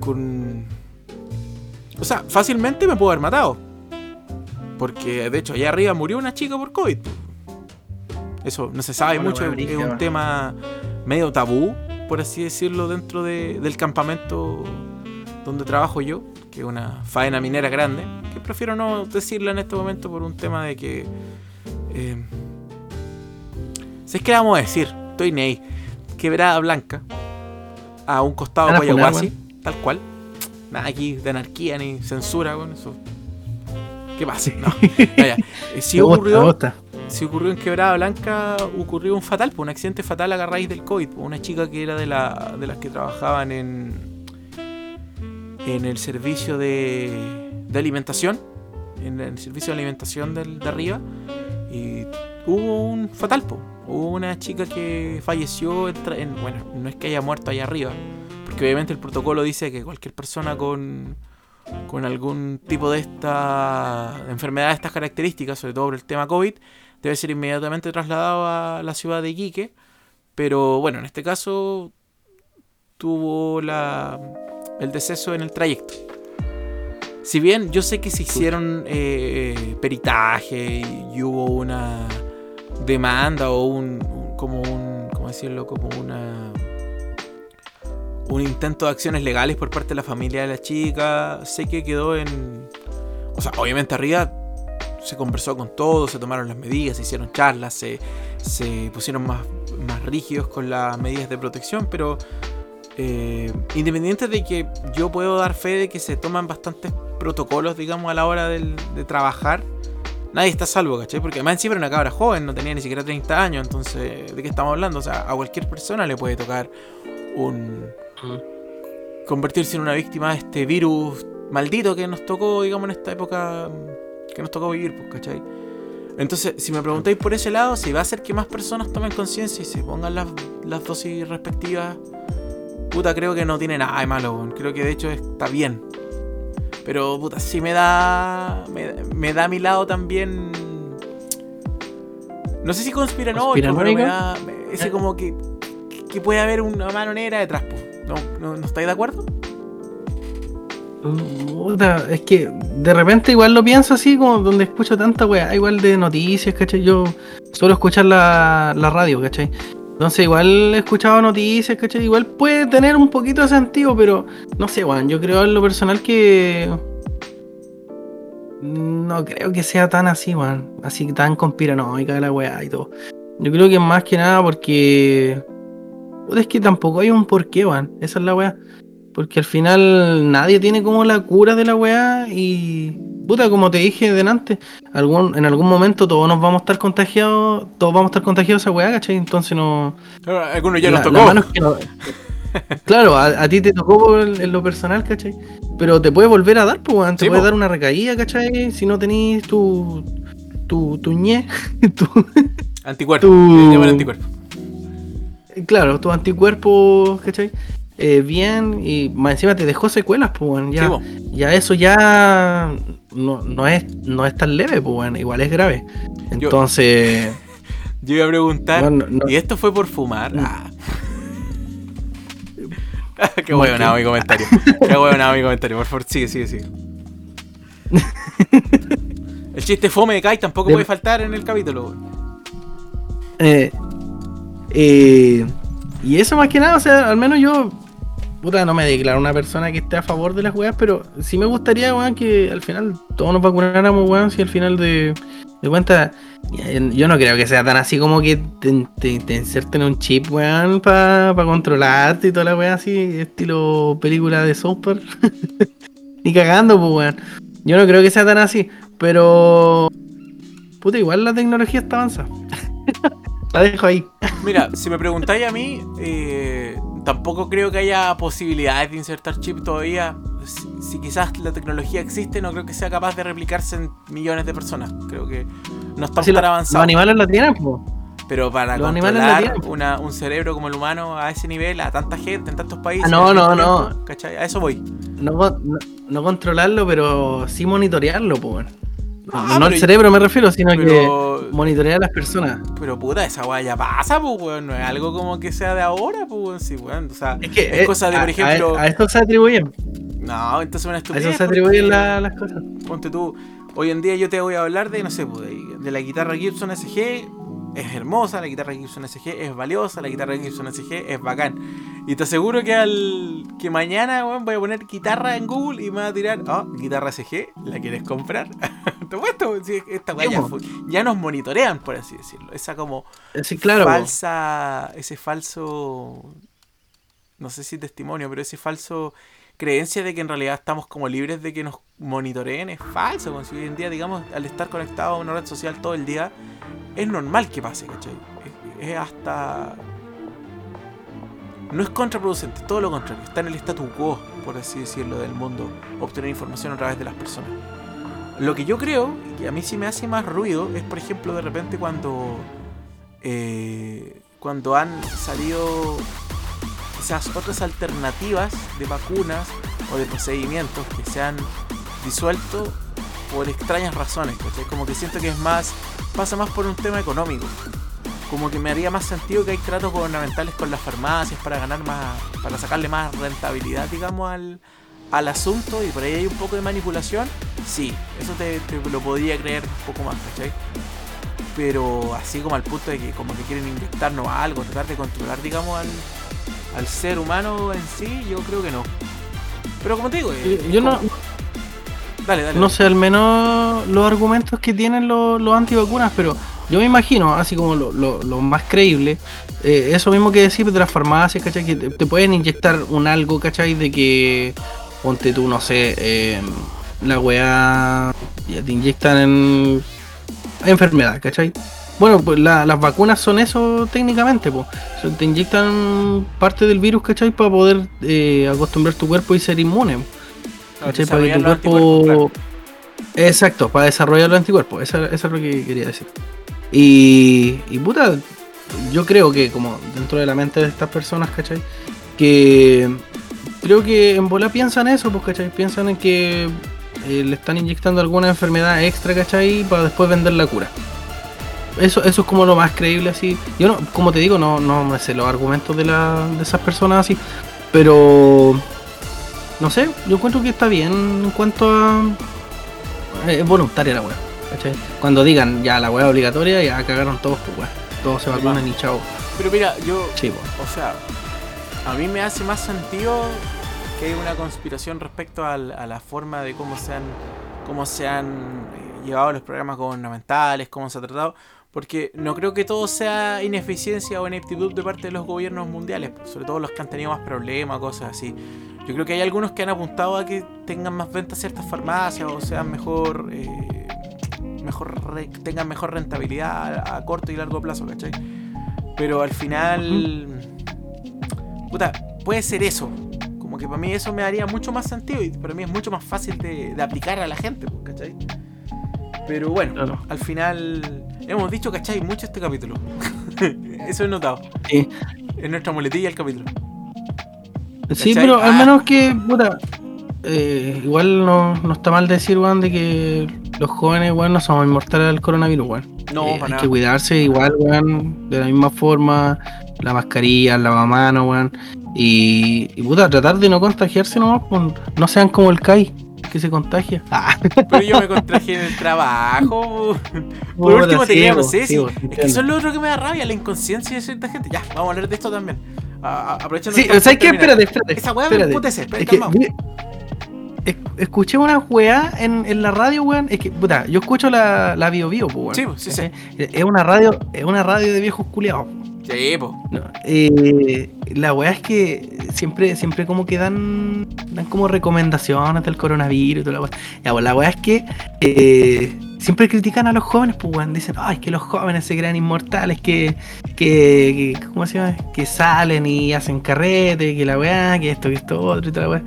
con... O sea, fácilmente me puedo haber matado. Porque, de hecho, allá arriba murió una chica por COVID. Eso no se sabe mucho, es un tema medio tabú por así decirlo, dentro del campamento donde trabajo yo, que es una faena minera grande, que prefiero no decirla en este momento por un tema de que... Eh, si es que vamos a decir, estoy ney, quebrada blanca, a un costado de Guayaguasi, tal cual. Nada aquí de anarquía ni censura, con eso. ¿Qué pasa? No. Vaya, eh, sí ocurrió, si ocurrió en Quebrada Blanca, ocurrió un fatal, pues, un accidente fatal a raíz del COVID. Pues, una chica que era de, la, de las que trabajaban en, en el servicio de, de alimentación, en el servicio de alimentación del, de arriba, y hubo un fatal, pues. Hubo una chica que falleció, en, bueno, no es que haya muerto allá arriba, porque obviamente el protocolo dice que cualquier persona con con algún tipo de esta enfermedad de estas características, sobre todo por el tema COVID, debe ser inmediatamente trasladado a la ciudad de Iquique. Pero bueno, en este caso tuvo la, el deceso en el trayecto. Si bien yo sé que se hicieron eh, peritaje y, hubo una demanda o un, como un, ¿cómo decirlo? Como una un intento de acciones legales por parte de la familia de la chica, sé que quedó en o sea, obviamente arriba se conversó con todos, se tomaron las medidas, se hicieron charlas, se, pusieron más, más rígidos con las medidas de protección, pero eh, independiente de que yo puedo dar fe de que se toman bastantes protocolos, digamos, a la hora de trabajar, nadie está salvo, ¿cachai? Porque además siempre una cabra joven, no tenía ni siquiera 30 años, entonces, ¿de qué estamos hablando? O sea, a cualquier persona le puede tocar un... convertirse en una víctima de este virus maldito que nos tocó, digamos, en esta época que nos tocó vivir, pues, ¿cachai? Entonces, si me preguntáis por ese lado, si va a hacer que más personas tomen conciencia y se pongan las, dosis respectivas, puta, creo que no tiene nada de malo, creo que de hecho está bien. Pero, puta, sí me da. Me, da a mi lado también. No sé si conspiranoico, pero me da. ese como que. Que puede haber una mano negra detrás, ¿No, no, ¿No estáis de acuerdo? Es que de repente igual lo pienso así, como donde escucho tanta weá, igual de noticias, ¿cachai? Yo suelo escuchar la, la radio, ¿cachai? Entonces igual he escuchado noticias, ¿cachai? Igual puede tener un poquito de sentido, pero no sé, Juan, yo creo en lo personal que... No creo que sea tan así, Juan. Así tan conspiranoica la weá y todo. Yo creo que más que nada porque... Es que tampoco hay un porqué, Juan. Esa es la weá. Porque al final nadie tiene como la cura de la weá y puta, como te dije delante, algún, en algún momento todos nos vamos a estar contagiados, todos vamos a estar contagiados esa weá, ¿cachai? Entonces no. Algunos ya nos tocó. claro, a, ti te tocó en lo personal, ¿cachai? Pero te puede volver a dar, pues, te puede dar una recaída, ¿cachai? Si no tenés tu. tu. tu ñe. tu. Anticuerpo. Tu, anticuerpo. Claro, tu anticuerpo, ¿cachai? Eh, bien y más encima te dejó secuelas, pues, bueno, ya, ya eso ya no, no, es, no es tan leve, pues, bueno, igual es grave. Entonces... Yo, iba a preguntar, ¿y esto fue por fumar? Ah. Qué nada mi comentario. Qué nada mi comentario. Por favor, sigue, sigue, sigue. El chiste fome de Kai tampoco puede faltar en el capítulo. Eh, eh, y eso más que nada, o sea, al menos yo puta, no me declaro una persona que esté a favor de las weas, pero sí me gustaría, weón, que al final todos nos vacunáramos, weón, si al final de, de cuentas, yo no creo que sea tan así como que te, te, inserten un chip, weón, para pa controlarte y toda la wea así, estilo película de Super. Ni cagando, pues, weón. Yo no creo que sea tan así, pero... Puta, igual la tecnología está avanzada. la dejo ahí. Mira, si me preguntáis a mí, eh, tampoco creo que haya posibilidades de insertar chip todavía. Si, quizás la tecnología existe, no creo que sea capaz de replicarse en millones de personas. Creo que no estamos tan avanzados. Los animales la tienen, Pero para controlar una, un cerebro como el humano a ese nivel, a tanta gente, en tantos países. Ah, no, no, no. ¿cachai? A eso voy. No, no, controlarlo, pero sí monitorearlo, pues. Ah, no el cerebro me refiero, sino que monitorear a las personas. Pero puta, esa weá ya pasa, pues, weón. No es algo como que sea de ahora, pues, sí, weón. O sea, es, que, es eh, cosa de, por ejemplo. A, esto se atribuyen. No, entonces una estupidez. A eso se atribuyen las cosas. Ponte tú. Hoy en día yo te voy a hablar de, no sé, pues, de la guitarra Gibson SG es hermosa, la guitarra Gibson SG es valiosa, la guitarra Gibson SG es bacán. Y te aseguro que al que mañana voy a poner guitarra en Google y me va a tirar, oh, guitarra SG, ¿la quieres comprar? te puesto, esta ya, nos monitorean, por así decirlo. Esa como sí, claro, falsa, ese falso, no sé si testimonio, pero ese falso creencia de que en realidad estamos como libres de que nos monitoreen es falso. Como si hoy en día, digamos, al estar conectado a una red social todo el día, es normal que pase, ¿cachai? Es, hasta. No es contraproducente, todo lo contrario. Está en el statu quo, por así decirlo, del mundo, obtener información a través de las personas. Lo que yo creo, y que a mí sí me hace más ruido, es por ejemplo de repente cuando. Eh, cuando han salido esas otras alternativas de vacunas o de procedimientos que se han disuelto por extrañas razones, Como que siento que es más, pasa más por un tema económico. Como que me haría más sentido que hay tratos gubernamentales con las farmacias para ganar más, para sacarle más rentabilidad, digamos, al, al asunto y por ahí hay un poco de manipulación, sí, eso te, lo podría creer un poco más, ¿cachai? Pero así como al punto de que como que quieren inyectarnos algo, tratar de controlar, digamos, al, al ser humano en sí, yo creo que no. Pero como te digo, yo no, no sé al menos los argumentos que tienen los, los antivacunas, pero yo me imagino, así como lo, más creíble, eh, eso mismo que decir de las farmacias, ¿cachai? Que te, pueden inyectar un algo, ¿cachai? De que, ponte tú, no sé, em, la weá, ya te inyectan en enfermedad, ¿cachai? Bueno, pues las vacunas son eso técnicamente, pues. te inyectan parte del virus, ¿cachai? Para poder eh, acostumbrar tu cuerpo y ser inmune. Para que tu cuerpo. Exacto, para desarrollar los anticuerpos. Eso, es lo que quería decir. Y, y puta, yo creo que como dentro de la mente de estas personas, ¿cachai? Que creo que en bola piensan eso, pues, ¿cachai? Piensan en que eh, le están inyectando alguna enfermedad extra, ¿cachai? Para después vender la cura. Eso, eso es como lo más creíble así. Yo no, como te digo, no, no me sé los argumentos de, la, de esas personas así. Pero no sé, yo encuentro que está bien en cuanto a. Es voluntaria la weá. Cuando digan ya la weá obligatoria, ya cagaron todos, pues weá. Todos se vacunan y chao. Pero mira, yo. Sí. O sea, a mí me hace más sentido que hay una conspiración respecto al- a, la forma de cómo se han, cómo se han eh, llevado los programas gubernamentales, cómo se ha tratado. Porque no creo que todo sea ineficiencia o ineptitud de parte de los gobiernos mundiales, sobre todo los que han tenido más problemas, cosas así. Yo creo que hay algunos que han apuntado a que tengan más ventas ciertas farmacias o sean mejor, eh, mejor tengan mejor rentabilidad a, a corto y largo plazo, ¿cachai? Pero al final, puta, puede ser eso. Como que para mí eso me daría mucho más sentido y para mí es mucho más fácil de, de aplicar a la gente, pues, ¿cachai? Pero bueno, Claro. al final hemos dicho, ¿cachai? Mucho este capítulo. eso he notado. Sí. Es nuestra muletilla el capítulo. Sí, pero al Ah. menos que, puta, eh, igual no, no está mal decir, weón, de que los jóvenes, weón, no somos inmortales al coronavirus, weón. No, Eh, para hay nada. que cuidarse igual, weón, de la misma forma, la mascarilla, el lavamano, weón. Y, y puta, tratar de no contagiarse nomás, no sean como el Kai, que se contagia. Ah, Pero yo me contraje en el trabajo. Por puta, último, te sí, quería, no sé sí, Es que eso es lo otro que me da rabia, la inconsciencia de cierta gente. Ya, vamos a hablar de esto también. A- a- aprovechando Sí, ¿sabes qué? Espérate, espérate. Esa weá me emputece, espérate, escuché una weá en, en la radio, weón. Es que, puta, yo escucho la, la Bio Bio, pues, weón. Sí, sí, sí. Es una radio, es una radio de viejos culiados. Sí, po. No, eh, la weá es que siempre, siempre como que dan, dan como recomendaciones del coronavirus y toda la weá. Ya, pues la weá es que eh, siempre critican a los jóvenes, pues weón. Dicen, ay, que los jóvenes se crean inmortales, que, que, que- ¿cómo se llama? Que salen y hacen carrete, que la weá, que esto, que esto, otro y toda la weá.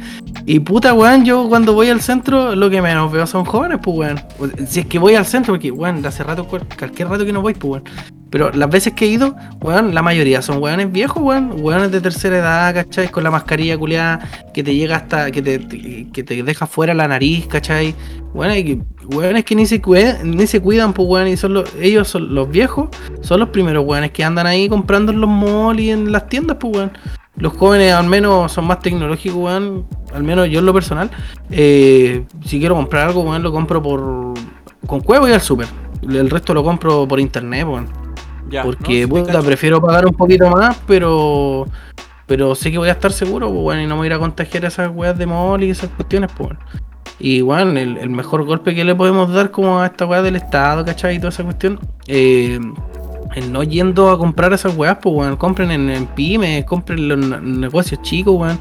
Y puta weón, yo cuando voy al centro, lo que menos veo son jóvenes, pues weón. Si es que voy al centro, porque weón, hace rato, cual- cualquier rato que no voy, pues weón. Pero las veces que he ido, weón, la mayoría son weones viejos, weón. Weones de tercera edad, ¿cachai? Con la mascarilla culiada que te llega hasta. que te, que te deja fuera la nariz, ¿cachai? Weón, y weones que ni se, cue- ni se cuidan, pues weón. Y son los, ellos son los viejos, son los primeros weones que andan ahí comprando en los malls y en las tiendas, pues weón. Los jóvenes al menos son más tecnológicos, weón. Al menos yo en lo personal. eh, si quiero comprar algo, weón, lo compro por. con cuevo y al super. El resto lo compro por internet, weón. Ya. Porque ¿no? Puta, prefiero pagar un poquito más, pero pero sé que voy a estar seguro, pues bueno, y no me voy a ir a contagiar esas weas de mall y esas cuestiones, pues bueno. Y bueno, el, el mejor golpe que le podemos dar como a esta wea del Estado, ¿cachai? Y toda esa cuestión, eh, el no yendo a comprar esas weas, pues bueno, compren en, en pymes, compren en los ne- negocios chicos, weón.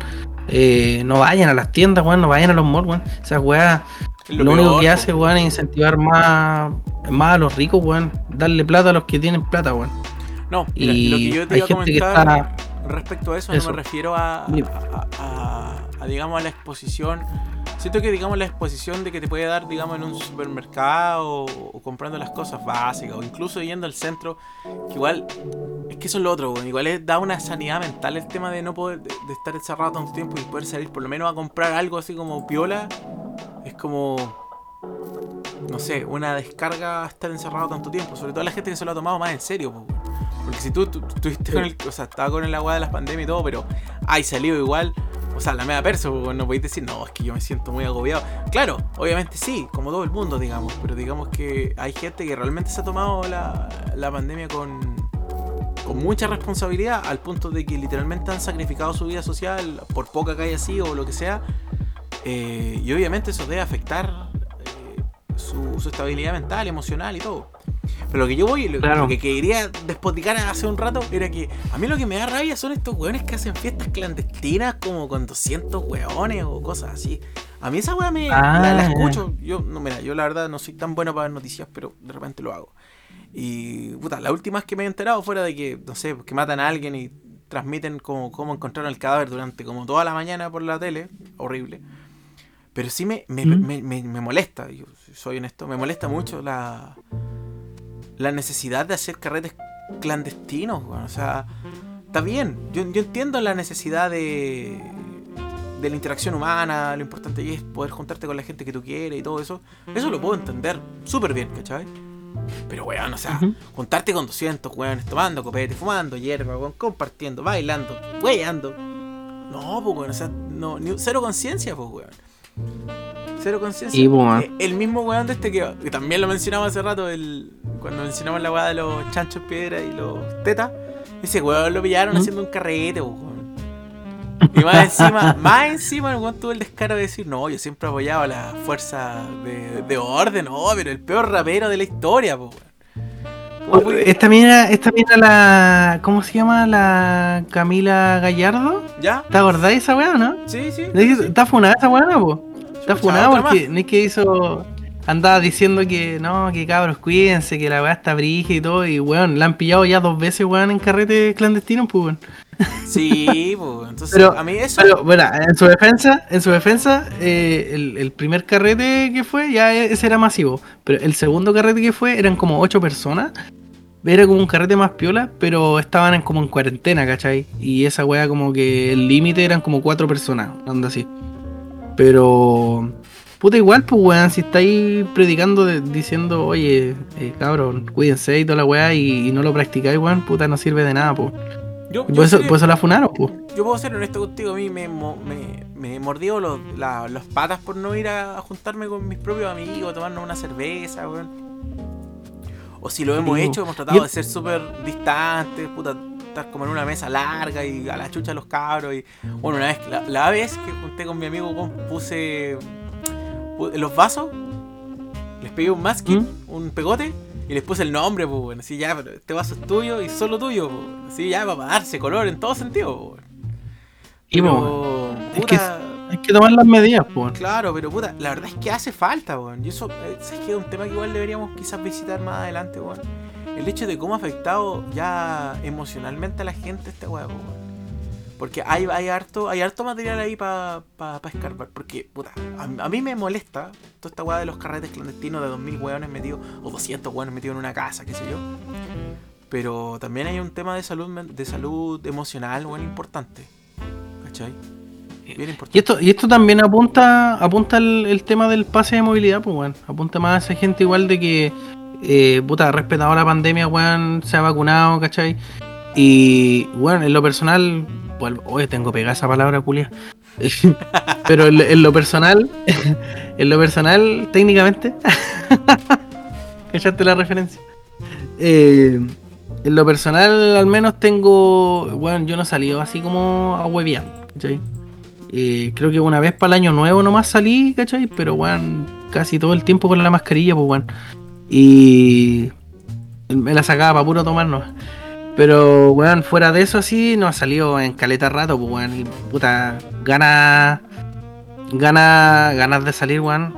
Eh, no vayan a las tiendas, weón, no vayan a los malls, weón. Esas weas lo, único que hace, weón, es incentivar más, más a los ricos, weón. Darle plata a los que tienen plata, weón. No, Y lo que yo te iba a comentar respecto a eso, Eso. no me refiero a, a, Dime. a- a- a, digamos, a la exposición. Siento que, digamos, la exposición de que te puede dar, digamos, en un supermercado o, o comprando las cosas básicas o incluso yendo al centro, que igual, es que eso es lo otro, igual es, da una sanidad mental el tema de no poder, de, de estar encerrado tanto tiempo y poder salir por lo menos a comprar algo así como piola, es como no sé, una descarga estar encerrado tanto tiempo. Sobre todo la gente que se lo ha tomado más en serio. Porque si tú, tú, tú estuviste con el. O sea, estaba con el agua de las pandemias y todo, pero hay salido igual. O sea, la media perso, no podéis decir, no, es que yo me siento muy agobiado. Claro, obviamente sí, como todo el mundo, digamos. Pero digamos que hay gente que realmente se ha tomado la, la pandemia con, con mucha responsabilidad, al punto de que literalmente han sacrificado su vida social, por poca que haya sido o lo que sea. Eh, y obviamente eso debe afectar su, su estabilidad mental, emocional y todo. Pero lo que yo voy, lo, Claro. lo que quería despoticar hace un rato era que a mí lo que me da rabia son estos weones que hacen fiestas clandestinas como con 200 weones o cosas así. A mí esa wea me Ah, la, la ya. escucho. Yo, no, mira, yo la verdad no soy tan bueno para ver noticias, pero de repente lo hago. Y puta, la última vez que me he enterado fuera de que, no sé, que matan a alguien y transmiten como cómo encontraron el cadáver durante como toda la mañana por la tele, horrible. Pero sí me, me, ¿Mm? me, me- me molesta, yo soy honesto, me molesta mucho la, la necesidad de hacer carretes clandestinos, weón. O sea, está bien, yo, yo entiendo la necesidad de, de la interacción humana, lo importante es poder juntarte con la gente que tú quieres y todo eso, eso lo puedo entender súper bien, ¿cachai? Pero, weón, o sea, juntarte con 200 weones tomando copete, fumando hierba, weón, compartiendo, bailando, weyando. No, pues, weón, o sea, no, ni, cero conciencia, pues, weón. Cero conciencia. Eh, el mismo weón de este que, también lo mencionamos hace rato, el, cuando mencionamos la weá de los chanchos piedra y los tetas, ese weón lo pillaron haciendo un carrete, weón. Y más encima, más encima el tuvo el descaro de decir, no, yo siempre apoyaba la fuerza de, de orden, no, pero el peor rapero de la historia, pues, esta mina, esta mina la. ¿Cómo se llama? La Camila Gallardo. ¿Ya? ¿Te acordás de esa weá, no? Sí, sí. Está funada esa weá, po. Está funada porque no es que hizo. Andaba diciendo que no, que cabros, cuídense, que la weá está brija y todo. Y weón, la han pillado ya dos veces, weón, en carrete clandestino, pues weón. Sí, pues, entonces a mí eso. Pero, bueno, en su defensa, en su defensa, eh, el, primer carrete que fue, ya e, ese era masivo. Pero el segundo carrete que fue, eran como ocho personas. Era como un carrete más piola, pero estaban en, como en cuarentena, ¿cachai? Y esa wea como que el límite eran como cuatro personas, anda así. Pero. Puta, igual, pues, weón, si estáis predicando diciendo, oye, eh, cabrón, cuídense y toda la weá y, y no lo practicáis, weón, puta, no sirve de nada, pues. Yo, pues eso, la funaron, pues. Yo puedo ser honesto contigo, a mí me, me, me mordió los, los patas por no ir a, juntarme con mis propios amigos, tomarnos una cerveza, weón. O si lo hemos hecho, hemos tratado de ser súper distantes, puta, estar como en una mesa larga y a la chucha los cabros. Y bueno, una vez, la, la vez que junté con mi amigo, puse, los vasos, les pegué un masking, ¿Mm? un pegote y les puse el nombre, pues, bueno. Así ya, pero este vaso es tuyo y solo tuyo, pues. Así ya, para darse color en todo sentido, pues. Y, pero, es que hay que tomar las medidas, pues. Claro, pero puta, la verdad es que hace falta, weón. Y eso eh, es que es un tema que igual deberíamos quizás visitar más adelante, weón. El hecho de cómo ha afectado ya emocionalmente a la gente weón, weón. Porque hay, hay, harto, hay harto material ahí para pa, pa escarbar. Porque, puta, a, mí me molesta toda esta weá de los carretes clandestinos de 2000 weones metidos, o 200 weones metidos en una casa, qué sé yo. Pero también hay un tema de salud, de salud emocional, weón, importante. ¿Cachai? Bien importante. Y esto, y esto también apunta apunta el, tema del pase de movilidad, pues, weón. Apunta más a esa gente igual de que, eh, puta, respetado la pandemia, weón, se ha vacunado, ¿cachai? Y, bueno, en lo personal, Oye, tengo pegada esa palabra, culia. Pero en, lo personal, en lo personal, técnicamente, ¿cachaste la referencia? Eh, en lo personal, al menos tengo. Bueno, yo no he salido así como a hueviar, ¿cachai? Eh, creo que una vez para el año nuevo nomás salí, ¿cachai? Pero, bueno, casi todo el tiempo con la mascarilla, pues, bueno. Y me la sacaba para puro tomarnos. Pero, weón, fuera de eso así, no ha salido en caleta rato, pues, weón. Y puta, gana. Gana. Ganas de salir, weón.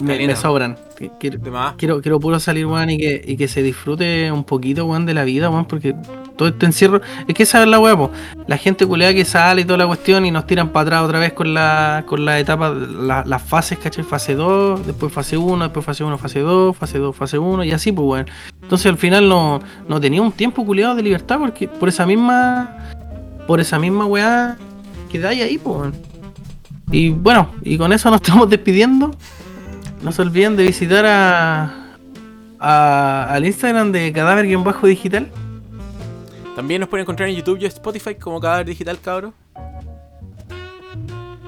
Me, sobran. Quiero, quiero, quiero, puro salir, weón, y que, y que se disfrute un poquito, weón, de la vida, weón, porque todo este encierro. Es que esa es la weón, la gente culea que sale y toda la cuestión y nos tiran para atrás otra vez con la, con la etapa, las fases, ¿cachai? Fase 2, después fase 1, después fase 1, fase 2, fase 2, fase 1, y así, pues, weón. Entonces al final no, no tenía un tiempo culeado de libertad porque por esa misma. Por esa misma weá que hay ahí, pues, weón. Y bueno, y con eso nos estamos despidiendo. No se olviden de visitar a, al Instagram de Cadáver-Digital. También nos pueden encontrar en YouTube y Spotify como Cadáver Digital, cabro.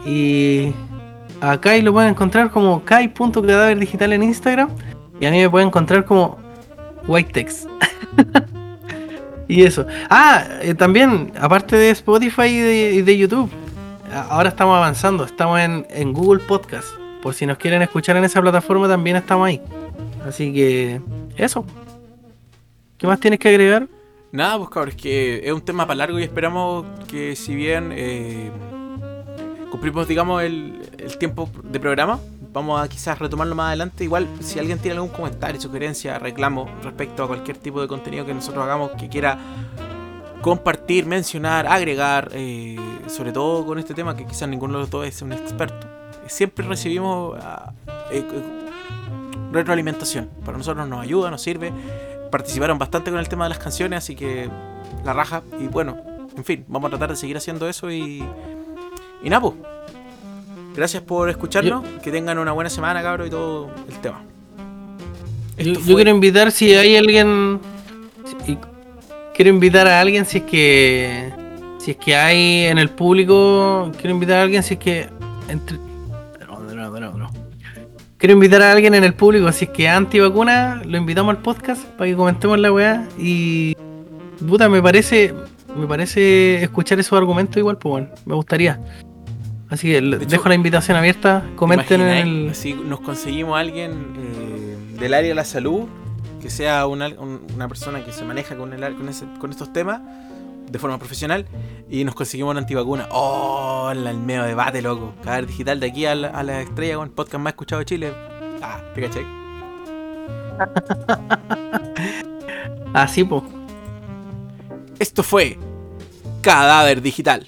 Y a Kai lo pueden encontrar como Kai.cadáver en Instagram. Y a mí me pueden encontrar como Whitetext. y eso. Ah, eh, también, aparte de Spotify y de, YouTube, ahora estamos avanzando. Estamos en, en Google Podcast. Por si nos quieren escuchar en esa plataforma, también estamos ahí. Así que, eso. ¿Qué más tienes que agregar? Nada, pues cabrón, es que es un tema para largo y esperamos que si bien eh, cumplimos, digamos, el, el, tiempo de programa, vamos a quizás retomarlo más adelante. Igual, si alguien tiene algún comentario, sugerencia, reclamo respecto a cualquier tipo de contenido que nosotros hagamos que quiera compartir, mencionar, agregar, eh, sobre todo con este tema que quizás ninguno de los dos es un experto siempre recibimos ah, eh, retroalimentación. Para nosotros nos ayuda, nos sirve. Participaron bastante con el tema de las canciones, así que la raja. Y bueno, en fin, vamos a tratar de seguir haciendo eso y, Y Napo. Gracias por escucharnos. que tengan una buena semana, cabros, y todo el tema. Yo, quiero invitar si hay alguien. quiero invitar a alguien si es que. Si es que hay en el público. Quiero invitar a alguien si es que. Entre, Quiero invitar a alguien en el público, si es que anti vacuna, lo invitamos al podcast para que comentemos la weá. Y. Puta, me parece. Me parece escuchar esos argumentos igual, pues bueno, me gustaría. Así que dejo la invitación abierta. Comenten en el. Si nos conseguimos a alguien eh, del área de la salud, que sea una, una persona que se maneja con, el, con, ese, con estos temas de forma profesional y nos conseguimos una antivacuna. ¡Oh! El medio debate, loco. Cada digital de aquí a la, estrella con el podcast más escuchado de Chile. Ah, ¿te caché? Así, po. Esto fue Cadáver Digital.